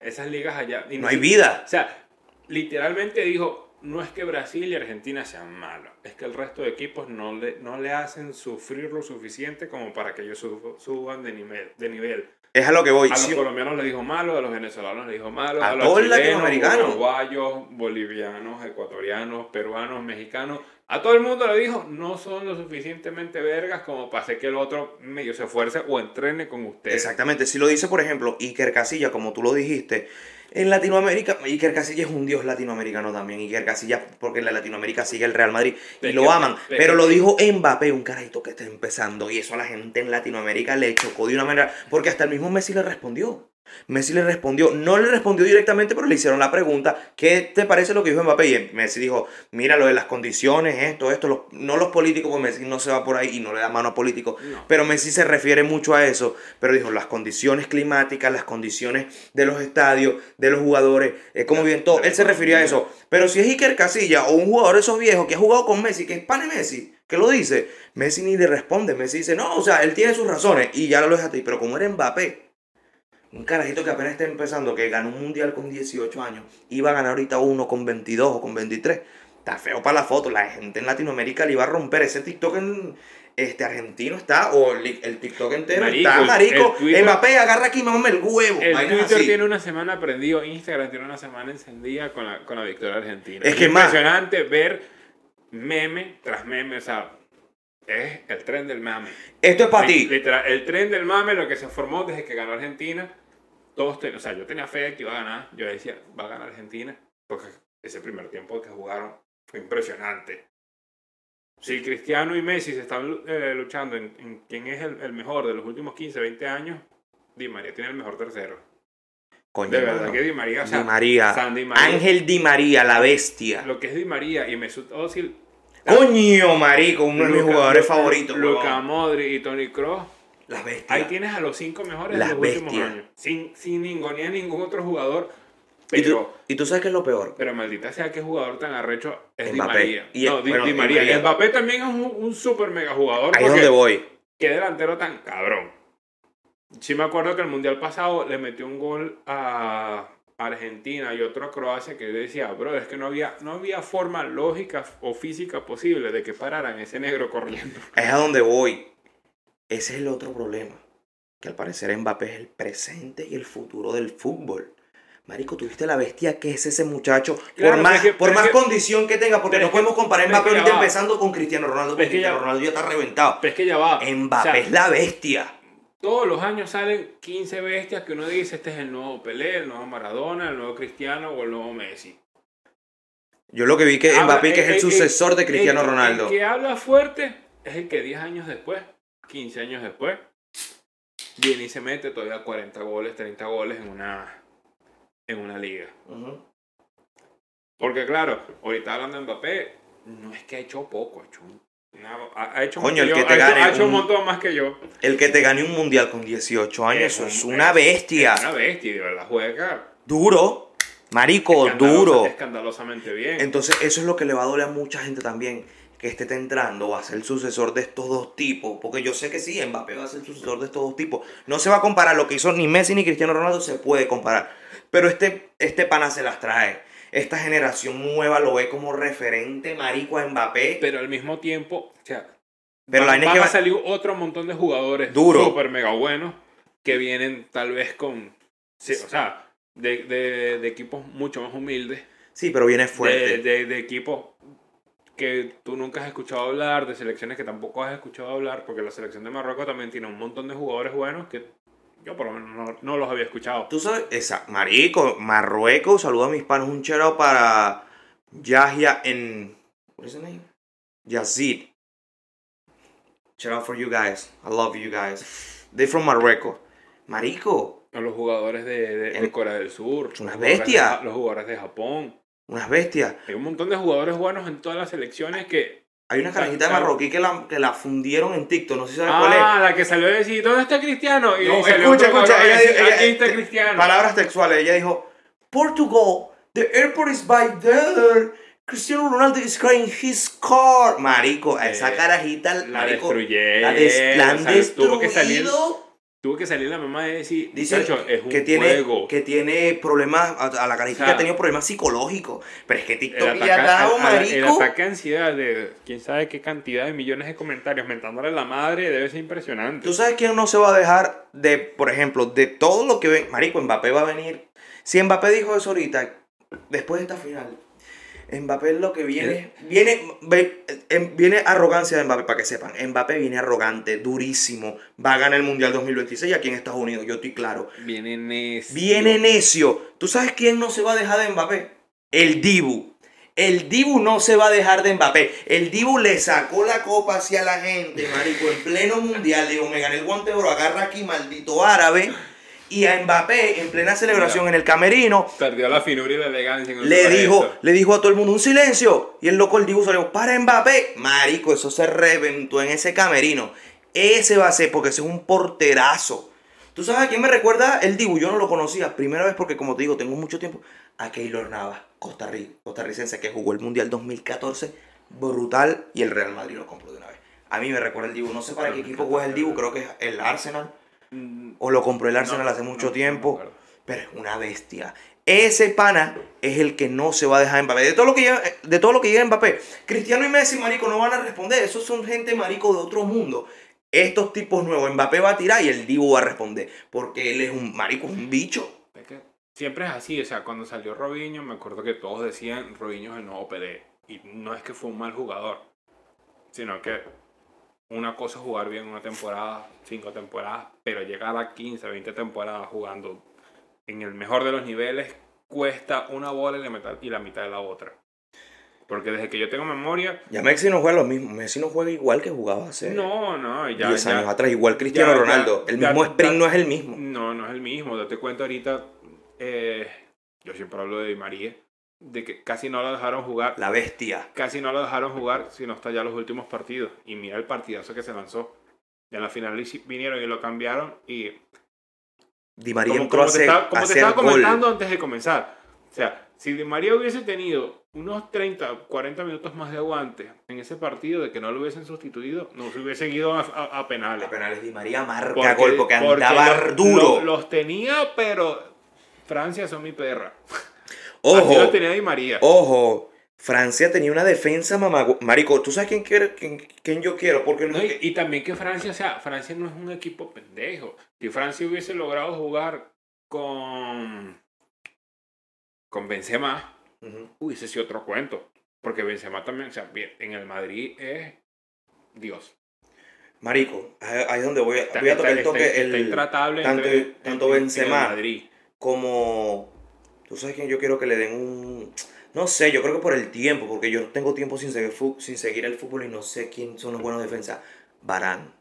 S2: esas ligas allá... y
S1: No
S2: ni
S1: hay vida.
S2: O sea, literalmente dijo, no es que Brasil y Argentina sean malos, es que el resto de equipos no le, no le hacen sufrir lo suficiente como para que ellos sub- suban de nivel. De nivel.
S1: Es a lo que voy.
S2: A los colombianos le dijo malo, a los venezolanos le dijo malo,
S1: A
S2: a, los chilenos, uruguayos, bolivianos, ecuatorianos, peruanos, mexicanos. A todo el mundo le dijo, no son lo suficientemente vergas como para hacer que el otro medio se esfuerce o entrene con ustedes.
S1: Exactamente, si lo dice, por ejemplo, Iker Casilla, como tú lo dijiste, en Latinoamérica, Iker Casilla es un dios latinoamericano también, Iker Casilla, porque en la Latinoamérica sigue el Real Madrid y lo aman, pero lo dijo Mbappé, un carajito que está empezando, y eso a la gente en Latinoamérica le chocó de una manera, porque hasta el mismo Messi le respondió. Messi le respondió, no le respondió directamente, pero le hicieron la pregunta, ¿qué te parece lo que dijo Mbappé? Y Messi dijo, mira lo de las condiciones, esto, esto, los- no los políticos, porque Messi no se va por ahí y no le da mano a políticos,
S2: No.
S1: pero Messi se refiere mucho a eso, pero dijo las condiciones climáticas, las condiciones de los estadios, de los jugadores, es como bien todo, él se refirió a eso, pero si es Iker Casilla o un jugador de esos viejos que ha jugado con Messi, que es pane Messi, que lo dice, Messi ni le responde, Messi dice, no, o sea, él tiene sus razones y ya lo deja a ti, pero como era Mbappé, un carajito que apenas está empezando, que ganó un mundial con 18 años, iba a ganar ahorita uno con 22 o con 23. Está feo para la foto. La gente en Latinoamérica le iba a romper. Ese TikTok en, este, argentino está, o el, TikTok entero
S2: Marico,
S1: está, marico.
S2: el
S1: Mbappé, agarra aquí, mamá, el huevo.
S2: El
S1: vainas
S2: Twitter
S1: así.
S2: tiene una semana prendido, Instagram tiene una semana encendida con la, con la victoria argentina.
S1: Es que más-
S2: impresionante ver meme tras meme, o sea, es el tren del mame.
S1: Esto es para ti.
S2: Literal, el tren del mame, lo que se formó desde que ganó Argentina, todos ten- o sea, yo tenía fe de que iba a ganar, yo decía, va a ganar Argentina, porque ese primer tiempo que jugaron fue impresionante. Si Cristiano y Messi se están eh, luchando en, en quién es el, el mejor de los últimos 15, 20 años, Di María tiene el mejor tercero.
S1: Coño,
S2: De verdad
S1: mano.
S2: que Di María, o sea,
S1: Di María.
S2: San Di María,
S1: Ángel Di María, la bestia.
S2: lo que es Di María y Mesut Özil,
S1: Coño, marico, uno de mis
S2: Luka-
S1: jugadores
S2: Luka-
S1: favoritos.
S2: Luka
S1: huevón.
S2: Modric y Toni Kroos,
S1: La bestia.
S2: Ahí tienes a los cinco mejores
S1: Las
S2: de los últimos
S1: bestias.
S2: años. Sin, sin ningunear ningún otro jugador.
S1: ¿Y tú, y tú sabes qué es lo peor.
S2: pero maldita sea qué jugador tan arrecho es Di
S1: Mbappé.
S2: María.
S1: Y-
S2: no, Di,
S1: bueno,
S2: Di
S1: Di
S2: María. Y Mbappé también es un, un super mega jugador.
S1: Ahí es donde voy.
S2: Qué delantero tan cabrón. Sí me acuerdo que el mundial pasado le metió un gol a, Argentina y otro a Croacia que decía, bro, es que no había, no había forma lógica o física posible de que pararan ese negro corriendo.
S1: Es a donde voy. Ese es el otro problema. Que al parecer Mbappé es el presente y el futuro del fútbol. Marico, tuviste la bestia que es ese muchacho.
S2: Claro,
S1: por más,
S2: que-
S1: por más
S2: que-
S1: condición que tenga, porque no podemos comparar Mbappé ahorita empezando con Cristiano Ronaldo, porque Cristiano Ronaldo ya está reventado.
S2: Pero es que ya va.
S1: Mbappé
S2: O sea,
S1: es la bestia.
S2: Todos los años salen 15 bestias que uno dice, este es el nuevo Pelé, el nuevo Maradona, el nuevo Cristiano o el nuevo Messi.
S1: Yo lo que vi que
S2: Habla-
S1: Mbappé que es el,
S2: el-
S1: sucesor de Cristiano
S2: el-
S1: Ronaldo.
S2: El que habla fuerte es el que 10 años después, 15 años después, viene y se mete todavía 40 goles, 30 goles en una, en una liga. Porque claro, ahorita hablando de Mbappé, no es que ha hecho poco, ha hecho, una- ha, ha hecho,
S1: Coño, el
S2: yo,
S1: que te gane
S2: ha hecho un
S1: un-
S2: montón más que yo.
S1: El que te gane un mundial con 18 años,
S2: Es
S1: eso
S2: un-
S1: es una
S2: es-
S1: bestia.
S2: Es una bestia, de verdad juega
S1: Duro. Marico,
S2: escandalosa-
S1: duro.
S2: escandalosamente bien.
S1: Entonces, eso es lo que le va a doler a mucha gente también. Que está entrando, va a ser el sucesor de estos dos tipos. Porque yo sé que sí, Mbappé va a ser el sucesor de estos dos tipos. No se va a comparar lo que hizo ni Messi ni Cristiano Ronaldo, se puede comparar. Pero este, este pana se las trae. Esta generación nueva lo ve como referente, marico, a Mbappé.
S2: pero al mismo tiempo, o sea,
S1: Pero la
S2: van,
S1: es
S2: van
S1: que
S2: a
S1: va-
S2: salir otro montón de jugadores
S1: Duro.
S2: super mega buenos que vienen tal vez con, sí, o sea, de, de- de equipos mucho más humildes,
S1: Sí, pero viene fuerte.
S2: de, de equipos que tú nunca has escuchado hablar, de selecciones que tampoco has escuchado hablar, porque la selección de Marruecos también tiene un montón de jugadores buenos que yo por lo menos no, no los había escuchado.
S1: Tú sabes, esa, marico, Marruecos, saludo a mis panos, un chero para Yahya en, what is the name? Yazid. Shout out for you guys. I love you guys. They're from Marruecos. Marico,
S2: A los jugadores de, de- Corea del Sur,
S1: Una
S2: los jugadores
S1: bestia.
S2: de Ja- los jugadores de Japón.
S1: unas bestias.
S2: Hay un montón de jugadores buenos en todas las selecciones que
S1: Hay una carajita de marroquí que la, que la fundieron en TikTok, no sé si sabes cuál
S2: Ah, la que salió a decir, ¿dónde está Cristiano? Y
S1: No,
S2: salió
S1: escucha, escucha, ella-
S2: decir,
S1: ella-
S2: aquí está
S1: eh, es.
S2: Cristiano.
S1: Palabras textuales. Ella dijo, Portugal, the airport is by there. Cristiano Ronaldo is crying his car. Marico, a esa
S2: Eh,
S1: carajita,
S2: la
S1: marico,
S2: destruyeron.
S1: la, des- la han
S2: tuvo que salir. Tuvo que salir la mamá de decir,
S1: Dice
S2: "Muchacho, es un
S1: que tiene,
S2: juego.
S1: que tiene problemas, a, a la carajita
S2: O sea,
S1: ha tenido problemas psicológicos. Pero es que TikTok
S2: ataque,
S1: ya ha dado,
S2: a- el
S1: marico.
S2: ataque de ansiedad de quién sabe qué cantidad de millones de comentarios mentándole a la madre debe ser impresionante.
S1: ¿Tú sabes quién no se va a dejar de, por ejemplo, de todo lo que ven? Marico, Mbappé va a venir. Si Mbappé dijo eso ahorita, después de esta final, Mbappé lo que viene, viene, em- viene arrogancia de Mbappé, para que sepan. Mbappé viene arrogante, durísimo. Va a ganar el Mundial 2026 aquí en Estados Unidos, yo estoy claro.
S2: Viene necio.
S1: Viene necio. ¿Tú sabes quién no se va a dejar de Mbappé? El Dibu. El Dibu no se va a dejar de Mbappé. El Dibu le sacó la copa hacia la gente, marico, en pleno mundial. Digo, me gané el guante de oro, agarra aquí, maldito árabe. Y a Mbappé, en plena celebración en el camerino,
S2: Perdió la finura y la elegancia. en el
S1: le dijo,
S2: eso.
S1: le dijo a todo el mundo un silencio. Y el loco, el Dibu salió, para Mbappé. Marico, eso se reventó en ese camerino. Ese va a ser, porque ese es un porterazo. ¿Tú sabes a quién me recuerda el Dibu? Yo no lo conocía. Primera vez porque, como te digo, tengo mucho tiempo. A Keylor Navas, Costa Rica, costarricense, que jugó el Mundial 2014. Brutal. Y el Real Madrid lo compró de una vez. A mí me recuerda el Dibu. No sé para qué equipo juega el Dibu. Creo que es el Arsenal. O lo compró el Arsenal
S2: no,
S1: hace mucho
S2: no,
S1: tiempo. Pero es una bestia. Ese pana es el que no se va a dejar Mbappé. De todo lo que llega, de todo lo que llega Mbappé, Cristiano y Messi, marico, no van a responder. Esos son gente, marico, de otro mundo. Estos tipos nuevos, Mbappé va a tirar y el Divo va a responder. Porque él es un marico, es un bicho.
S2: Es que siempre es así, o sea, cuando salió Robinho, me acuerdo que todos decían Robinho es el nuevo Pelé. Y no es que fue un mal jugador, sino que una cosa es jugar bien una temporada, cinco temporadas, pero llegar a 15, 20 temporadas jugando en el mejor de los niveles cuesta una bola y la mitad, y la, mitad de la otra. Porque desde que yo tengo memoria,
S1: Ya Messi no juega lo mismo. Messi no juega igual que jugaba hace
S2: no, no, ya,
S1: 10
S2: ya-
S1: años atrás. Igual Cristiano
S2: ya-
S1: Ronaldo.
S2: ya-
S1: el mismo sprint no es el mismo.
S2: No, no es el mismo. Date cuenta ahorita, eh, yo siempre hablo de Di María, de que casi no lo dejaron jugar,
S1: La bestia.
S2: casi no lo dejaron jugar, sino hasta ya los últimos partidos. Y mira el partidazo que se lanzó. En la final vinieron y lo cambiaron y
S1: Di María
S2: como,
S1: entró
S2: como te estaba, como
S1: a
S2: te
S1: hacer
S2: estaba
S1: gol.
S2: comentando antes de comenzar. O sea, si Di María hubiese tenido unos 30, 40 minutos más de aguante en ese partido de que no lo hubiesen sustituido, no se hubiesen ido a, a- a penales.
S1: A penales Di María marca
S2: Porque-
S1: gol porque
S2: porque
S1: andaba duro.
S2: lo- los tenía, pero Francia son mi perra. Así lo
S1: Ojo,
S2: tenía Di María.
S1: ojo. Francia tenía una defensa mamá. Marico, ¿tú sabes quién, quiere, quién, quién yo quiero? Porque no
S2: No,
S1: es
S2: y, también que Francia, o sea, Francia no es un equipo pendejo. Si Francia hubiese logrado jugar con. con Benzema,
S1: Ujú.
S2: hubiese sido otro cuento. Porque Benzema también, o sea, bien, en el Madrid es Dios.
S1: Marico, ahí es donde voy a,
S2: Está,
S1: voy a tocar el
S2: está-
S1: toque.
S2: está- está
S1: el-
S2: intratable
S1: tanto-
S2: entre-
S1: tanto
S2: en- en-
S1: Benzema.
S2: en el Madrid.
S1: como tú sabes que yo quiero que le den un no sé yo creo que por el tiempo porque yo tengo tiempo sin seguir sin seguir el fútbol y no sé quién son los buenos defensas Barán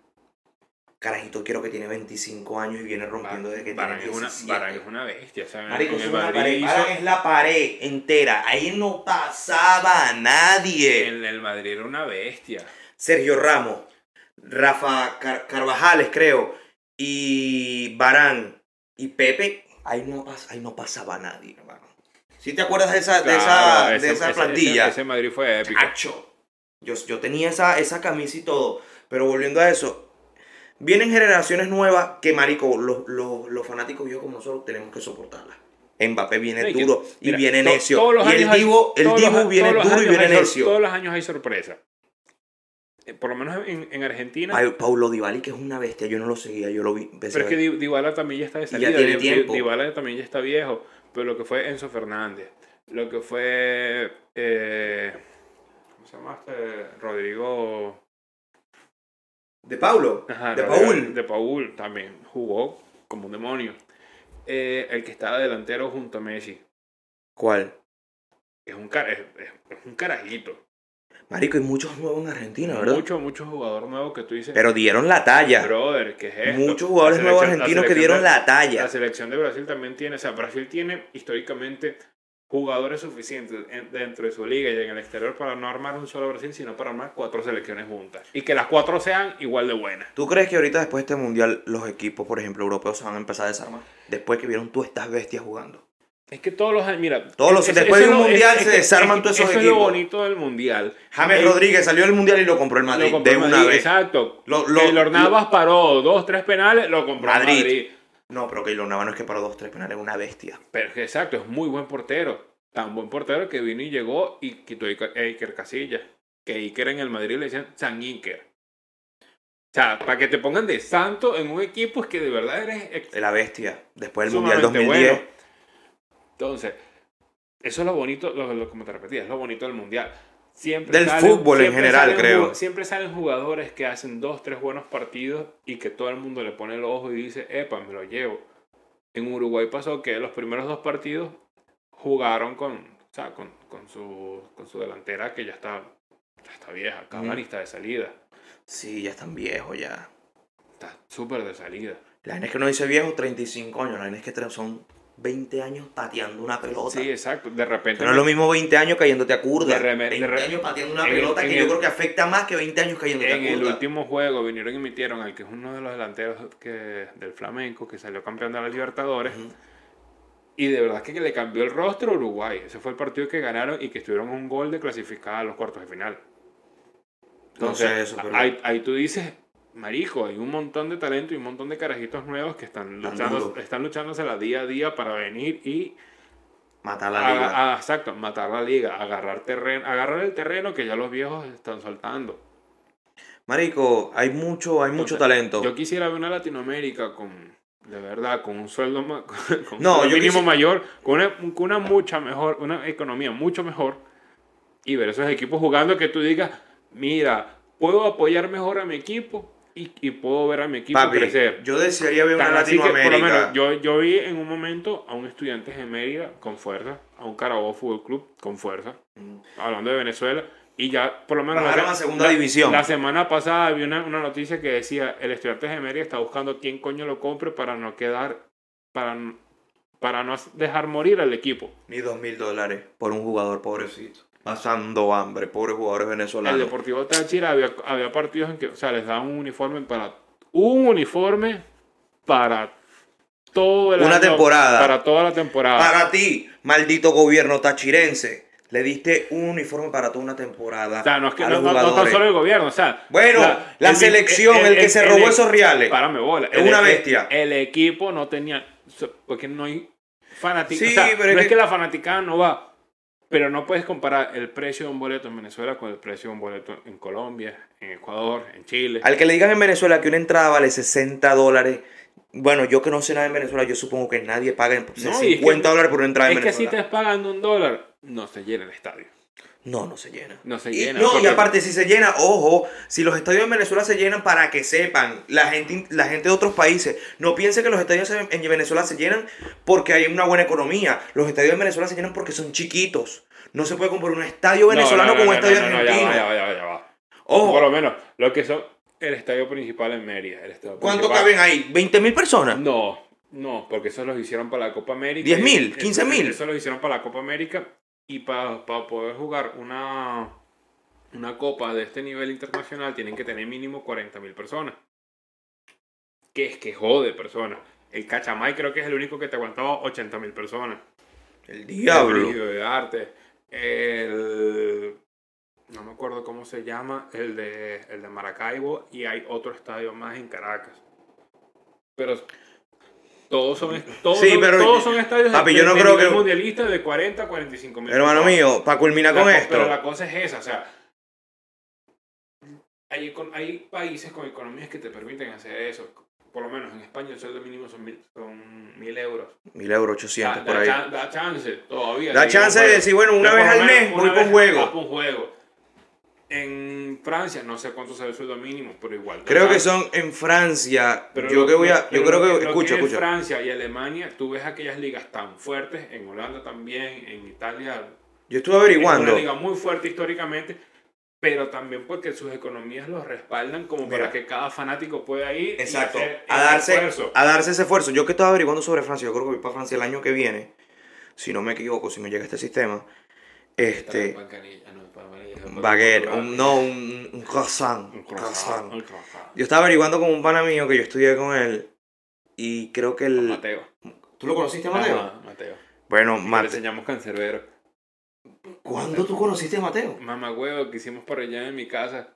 S1: carajito quiero que tiene 25 años y viene rompiendo desde que
S2: Varane
S1: tiene
S2: es, una,
S1: 17
S2: Varane es una bestia. en-
S1: Marico, es una pared. Varane es la pared entera. Ahí no pasaba nadie.
S2: en el Madrid era una bestia.
S1: Sergio Ramos, Rafa Car- Carvajales, creo, y Barán y Pepe, ahí no, ahí no pasaba nadie, hermano. ¿Sí te acuerdas de esa, de esa,
S2: Claro,
S1: de esa plantilla?
S2: Ese, ese Madrid fue épico.
S1: Chacho. Yo, yo tenía esa, esa camisa y todo. Pero volviendo a eso, vienen generaciones nuevas que, marico, los, los, los fanáticos viejos como nosotros tenemos que soportarlas. Mbappé viene
S2: que-
S1: duro y
S2: mira,
S1: viene
S2: to-
S1: necio.
S2: todos los
S1: Y el
S2: años hay-
S1: Divo, el
S2: los-
S1: Divo viene duro y viene
S2: hay
S1: necio.
S2: Todos los años hay sorpresa. Eh, Por lo menos en, en Argentina.
S1: Pa- Paulo Dybala, que es una bestia, yo no lo seguía, yo lo vi.
S2: pero es que Dybala también ya está de
S1: Y ya
S2: salida.
S1: tiene tiempo.
S2: Dybala también ya está viejo. Pero lo que fue Enzo Fernández. Lo que fue. eh, ¿Cómo se llama este? Rodrigo.
S1: De Paulo,
S2: Ajá,
S1: de
S2: Rodrigo-
S1: Paul.
S2: De Paul también. Jugó como un demonio. Eh, el que estaba delantero junto a Messi.
S1: ¿Cuál?
S2: Es un, es- es un carajito.
S1: Marico, hay muchos nuevos en Argentina, ¿verdad?
S2: Mucho, mucho jugador nuevo que tú dices.
S1: Pero dieron la talla.
S2: Brother, ¿qué es esto?
S1: Muchos jugadores nuevos argentinos que dieron
S2: de-
S1: la talla.
S2: La selección de Brasil también tiene, o sea, Brasil tiene históricamente jugadores suficientes en- dentro de su liga y en el exterior para no armar un solo Brasil, sino para armar cuatro selecciones juntas. Y que las cuatro sean igual de buenas.
S1: ¿Tú crees que ahorita después de este mundial los equipos, por ejemplo, europeos se van a empezar a desarmar? Después que vieron tú estas bestias jugando.
S2: Es que todos los años, mira.
S1: Todos los-
S2: es-
S1: después de un mundial
S2: es-
S1: se desarman todos esos
S2: Eso es lo
S1: equipos.
S2: bonito del mundial.
S1: James
S2: El-
S1: Rodríguez salió del mundial y lo compró el Madrid
S2: compró
S1: de una vez.
S2: Exacto.
S1: Lo- lo-
S2: Keylor
S1: lo-
S2: Navas paró dos, tres penales, lo compró
S1: Madrid.
S2: Madrid.
S1: No, pero Keylor Navas no es que para dos, tres penales, es una bestia.
S2: Pero exacto, es muy buen portero. Tan buen portero que vino y llegó y quitó a Iker- Casillas. Que Iker en el Madrid le decían San Iker. O sea, para que te pongan de santo en un equipo es que de verdad eres
S1: la bestia. Después del mundial
S2: sumamente
S1: 2010.
S2: bueno. Entonces, eso es lo bonito, lo, lo- como te repetía, es lo bonito del mundial. Siempre
S1: Del fútbol en general,
S2: salen
S1: creo.
S2: Siempre salen jugadores que hacen dos, tres buenos partidos y que todo el mundo le pone el ojo y dice, epa, me lo llevo. En Uruguay pasó que los primeros dos partidos jugaron con, o sea, con, con su, con su delantera que ya está, ya está vieja, Cavani
S1: Mm.
S2: está de salida.
S1: Sí, ya están viejos ya.
S2: Está súper de salida.
S1: La gente es que no dice viejo, 35 años. La gente es que son 20 años pateando una pelota.
S2: Sí, exacto. De repente...
S1: no es lo mismo 20 años cayéndote a curda.
S2: De reme-
S1: 20
S2: de re-
S1: años pateando una
S2: en el-
S1: pelota
S2: en
S1: que yo
S2: el-
S1: creo que afecta más que 20 años cayéndote
S2: En
S1: a
S2: el
S1: curda.
S2: último juego vinieron y emitieron al que es uno de los delanteros que, del Flamenco, que salió campeón de la Libertadores. Y de verdad que le cambió el rostro a Uruguay. Ese fue el partido que ganaron y que estuvieron un gol de clasificar a los cuartos de final.
S1: Sé eso, pero-
S2: ahí, ahí tú dices, marico, hay un montón de talento y un montón de carajitos nuevos que están, luchando, están luchándosela día a día para venir y
S1: Matar la liga.
S2: a- a- exacto, matar la liga, agarrar terreno, agarrar el terreno que ya los viejos están soltando.
S1: Marico, hay mucho, hay mucho talento.
S2: Yo quisiera ver una Latinoamérica con, de verdad, con un sueldo ma- con un
S1: No,
S2: sueldo
S1: yo
S2: mínimo mayor, con una, con una mucha mejor, una economía mucho mejor, y ver esos equipos jugando que tú digas, mira, puedo apoyar mejor a mi equipo y, y puedo ver a mi equipo
S1: Papi,
S2: crecer.
S1: yo desearía ver una
S2: Tan así que, por lo
S1: Latinoamérica.
S2: menos, yo, yo vi en un momento a un estudiante de Mérida con fuerza, a un Carabobo Fútbol Club con fuerza,
S1: Mm.
S2: hablando de Venezuela, y ya por lo menos la,
S1: segunda
S2: la-
S1: división.
S2: la semana pasada vi una, una noticia que decía el estudiante de Mérida está buscando quién coño lo compre para no quedar, para, para no dejar morir al equipo.
S1: Ni dos mil dólares por un jugador pobrecito. Pasando hambre, pobres jugadores
S2: El
S1: venezolanos.
S2: Deportivo Táchira había, había partidos en que, o sea, les daban un uniforme para un uniforme para todo el
S1: Una
S2: año,
S1: temporada.
S2: para toda la temporada.
S1: Para ti, maldito gobierno tachirense, le diste un uniforme para toda una temporada.
S2: O sea, no es que no, no- no tan solo el gobierno, o sea.
S1: Bueno, la
S2: el-
S1: selección, el que se robó esos reales.
S2: Párame bola.
S1: Es una
S2: el-
S1: bestia.
S2: El, equipo no tenía. Porque no hay. fanática.
S1: Sí,
S2: o sea, no
S1: es
S2: es
S1: que-
S2: que la fanaticada no va. Pero no puedes comparar el precio de un boleto en Venezuela con el precio de un boleto en Colombia, en Ecuador, en Chile.
S1: Al que le digan en Venezuela que una entrada vale 60 dólares. Bueno, yo que no sé nada en Venezuela, yo supongo que nadie paga
S2: No, y es
S1: 50
S2: que-
S1: dólares por una entrada en
S2: Es que si
S1: Venezuela.
S2: estás pagando un dólar, no se llena el estadio.
S1: No, no se llena.
S2: No se
S1: Y-
S2: llena.
S1: no, y aparte, si se llena, ojo, si los estadios en Venezuela se llenan para que sepan, la gente, la gente de otros países, no piense que los estadios en, en Venezuela se llenan porque hay una buena economía. Los estadios en Venezuela se llenan porque son chiquitos. No se puede comparar un estadio
S2: No,
S1: venezolano
S2: no, no,
S1: con un estadio argentino.
S2: ya va, ya va, ya va.
S1: Ojo,
S2: Por lo menos, lo que son el estadio principal en Mérida. El estadio
S1: ¿cuánto
S2: principal-
S1: caben ahí? ¿20 mil personas?
S2: No, no, porque eso los hicieron para la Copa América.
S1: 10.000,
S2: Eso-
S1: 15.000.
S2: Eso lo hicieron para la Copa América y para, para poder jugar una, una copa de este nivel internacional tienen que tener mínimo 40.000 personas. Que es que jode personas. El Cachamay creo que es el único que te aguantaba 80.000 personas.
S1: El
S2: El
S1: diablo.
S2: Brígido de arte. El. No me acuerdo cómo se llama. El de, el de Maracaibo. Y hay otro estadio más en Caracas. Pero. Todos son, todos
S1: Sí,
S2: son,
S1: pero-
S2: todos son estadios
S1: papi,
S2: de,
S1: yo no
S2: de
S1: creo que-
S2: mundialista de 40 a 45 mil.
S1: Hermano mío, para culminar con
S2: La
S1: esto.
S2: Pero la cosa es esa, o sea. Hay, hay países con economías que te permiten hacer eso. Por lo menos en España el sueldo mínimo son mil, son mil euros.
S1: Mil euros, 800
S2: Da,
S1: por
S2: da
S1: ahí.
S2: chan- da chance todavía.
S1: Da chance de decir, bueno, una vez al mes voy un juego.
S2: por un juego. En Francia, no sé cuánto será el sueldo mínimo, pero igual.
S1: Creo que son en Francia.
S2: Pero
S1: yo
S2: lo-
S1: que voy a. Yo creo
S2: lo
S1: que.
S2: lo
S1: Escucha,
S2: en
S1: escucha.
S2: Francia y Alemania, tú ves aquellas ligas tan fuertes, en Holanda también, en Italia.
S1: Yo estuve
S2: Es
S1: averiguando.
S2: una liga muy fuerte históricamente, pero también porque sus economías los respaldan como
S1: Mira.
S2: para que cada fanático pueda ir
S1: Exacto.
S2: y hacer
S1: A darse,
S2: esfuerzo.
S1: a darse ese esfuerzo. Yo que estaba averiguando sobre Francia, yo creo que voy para Francia el año que viene. Si no me equivoco, si me llega este sistema. Este. Baguette, un, no, un, un croissant.
S2: Un
S1: un
S2: croissant, un.
S1: Yo estaba averiguando con un pana mío que yo estudié con él. Y creo que el.
S2: Mateo.
S1: ¿Tú lo conociste, Mateo?
S2: Ajá, Mateo.
S1: Bueno,
S2: Y Le
S1: Mateo.
S2: enseñamos cancerbero.
S1: ¿Cuándo tú conociste a Mateo?
S2: Mamá huevo que hicimos por allá en mi casa.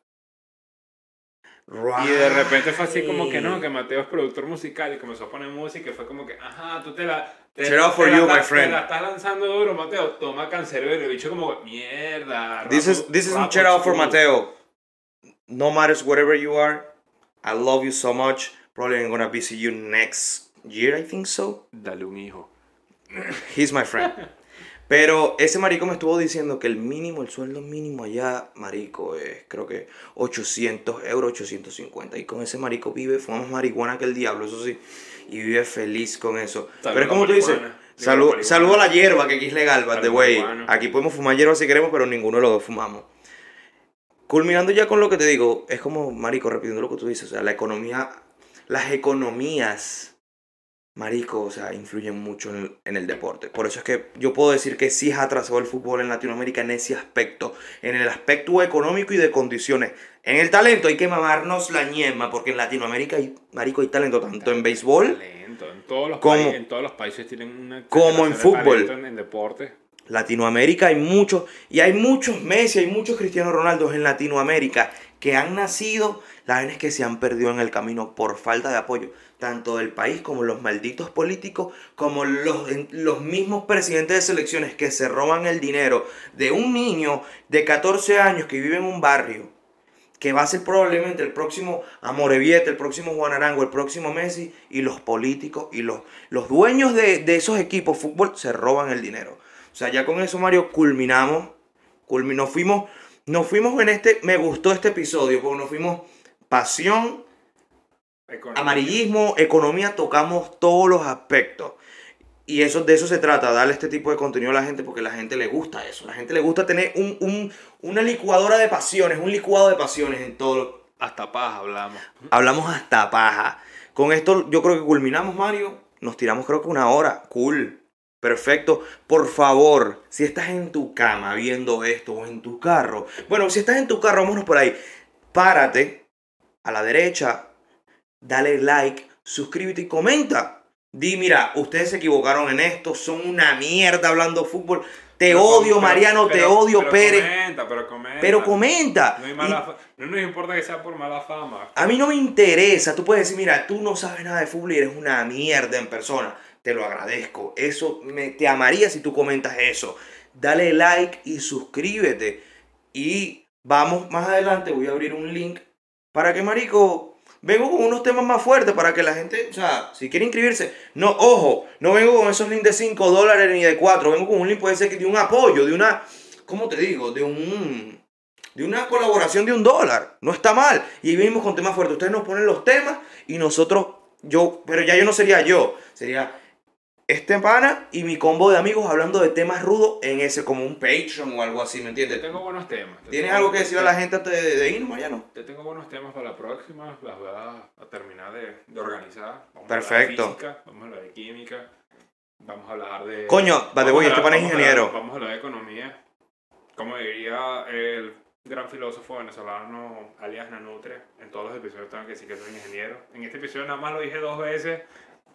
S2: Y de repente fue así como que no, que Mateo es productor musical y comenzó a poner música y fue como que, ajá, tú te la... Te,
S1: Shout out for
S2: la
S1: you, my friend.
S2: Te la estás lanzando duro, Mateo. Toma cancerbero. El bicho como, mierda.
S1: This is this is shout out for
S2: school".
S1: Mateo. No matters whatever you are, I love you so much. Probably I'm gonna visit you next year, I think so.
S2: Dale un hijo.
S1: He's my friend. Pero ese marico me estuvo diciendo que el mínimo, el sueldo mínimo allá, marico, es creo que 800 euros, 850. Y con ese marico vive, fuma más marihuana que el diablo, eso sí. Y vive feliz con eso.
S2: Salud
S1: pero es como tú dices, salud, salud a la hierba, que aquí es legal, by the way. Aquí podemos fumar hierba si queremos, pero ninguno de los dos fumamos. Culminando ya con lo que te digo, es como, marico, repitiendo lo que tú dices, o sea, la economía, las economías, marico, o sea, influyen mucho en el, en el deporte. Por eso es que yo puedo decir que sí ha atrasado el fútbol en Latinoamérica en ese aspecto, en el aspecto económico y de condiciones. En el talento hay que mamarnos la ñema, porque en Latinoamérica hay, marico, hay talento tanto en béisbol,
S2: Talento. En todos los,
S1: Como-
S2: países, en todos los países tienen una
S1: Como en fútbol.
S2: En, en deporte.
S1: Latinoamérica hay muchos, y hay muchos Messi, hay muchos Cristiano Ronaldo en Latinoamérica que han nacido, la verdad es que se han perdido en el camino por falta de apoyo, tanto del país como los malditos políticos, como los, los mismos presidentes de selecciones que se roban el dinero de un niño de 14 años que vive en un barrio, que va a ser probablemente el próximo Amorebieta, el próximo Juan Arango, el próximo Messi, y los políticos y los, los dueños de, de esos equipos de fútbol se roban el dinero. O sea, ya con eso, Mario, culminamos. culmi- nos, fuimos, nos fuimos en este. Me gustó este episodio, porque nos fuimos pasión,
S2: Economía.
S1: amarillismo, economía, tocamos todos los aspectos. Y eso, de eso se trata, darle este tipo de contenido a la gente porque a la gente le gusta eso. A la gente le gusta tener un, un- una licuadora de pasiones, un licuado de pasiones en todo. lo-
S2: Hasta paz hablamos.
S1: Hablamos hasta paja. Con esto yo creo que culminamos, Mario. Nos tiramos creo que una hora. Cool. Perfecto. Por favor, si estás en tu cama viendo esto o en tu carro. Bueno, si estás en tu carro, vámonos por ahí. Párate a la derecha. Dale like, suscríbete y comenta. Di, mira, ustedes se equivocaron en esto, son una mierda hablando fútbol. Te
S2: Pero
S1: odio,
S2: pero-
S1: Mariano, te odio,
S2: pero
S1: Pérez.
S2: Comenta, pero comenta.
S1: Pero comenta.
S2: No, hay
S1: Y-
S2: mala fa- no nos importa que sea por mala fama.
S1: A mí no me interesa. Tú puedes decir, mira, tú no sabes nada de fútbol y eres una mierda en persona. Te lo agradezco. Eso me, te amaría si tú comentas eso. Dale like y suscríbete. Y vamos más adelante. Voy a abrir un link para que, Marico, vengo con unos temas más fuertes para que la gente, o sea, si quiere inscribirse. No, ojo, no vengo con esos links de 5 dólares ni de 4. Vengo con un link, puede ser de un apoyo, de una, ¿cómo te digo? De un de una colaboración de un dólar. No está mal. Y ahí venimos con temas fuertes. Ustedes nos ponen los temas y nosotros, yo, pero ya yo no sería yo. Sería este pana y mi combo de amigos hablando de temas rudos en ese, como un Patreon o algo así, ¿me
S2: Te
S1: entiendes?
S2: tengo buenos temas. te
S1: ¿Tienes algo que decir a la gente antes de, de irnos, Mariano?
S2: Te tengo buenos temas para la próxima. Las voy a, terminar de, de organizar. Vamos
S1: Perfecto.
S2: A hablar de física, vamos a hablar de química. Vamos a hablar de.
S1: Coño, way,
S2: hablar-
S1: este pana es
S2: a hablar-
S1: ingeniero.
S2: Vamos a hablar de economía. Como diría el gran filósofo venezolano alias Nanutre, en todos los episodios tengo que decir que soy ingeniero. En este episodio nada más lo dije dos veces.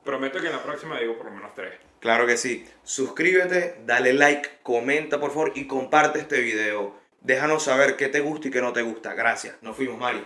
S2: Prometo que en la próxima digo por lo menos tres.
S1: Claro que sí. Suscríbete, dale like, comenta por favor y comparte este video. Déjanos saber qué te gusta y qué no te gusta. Gracias. Nos fuimos, Mari.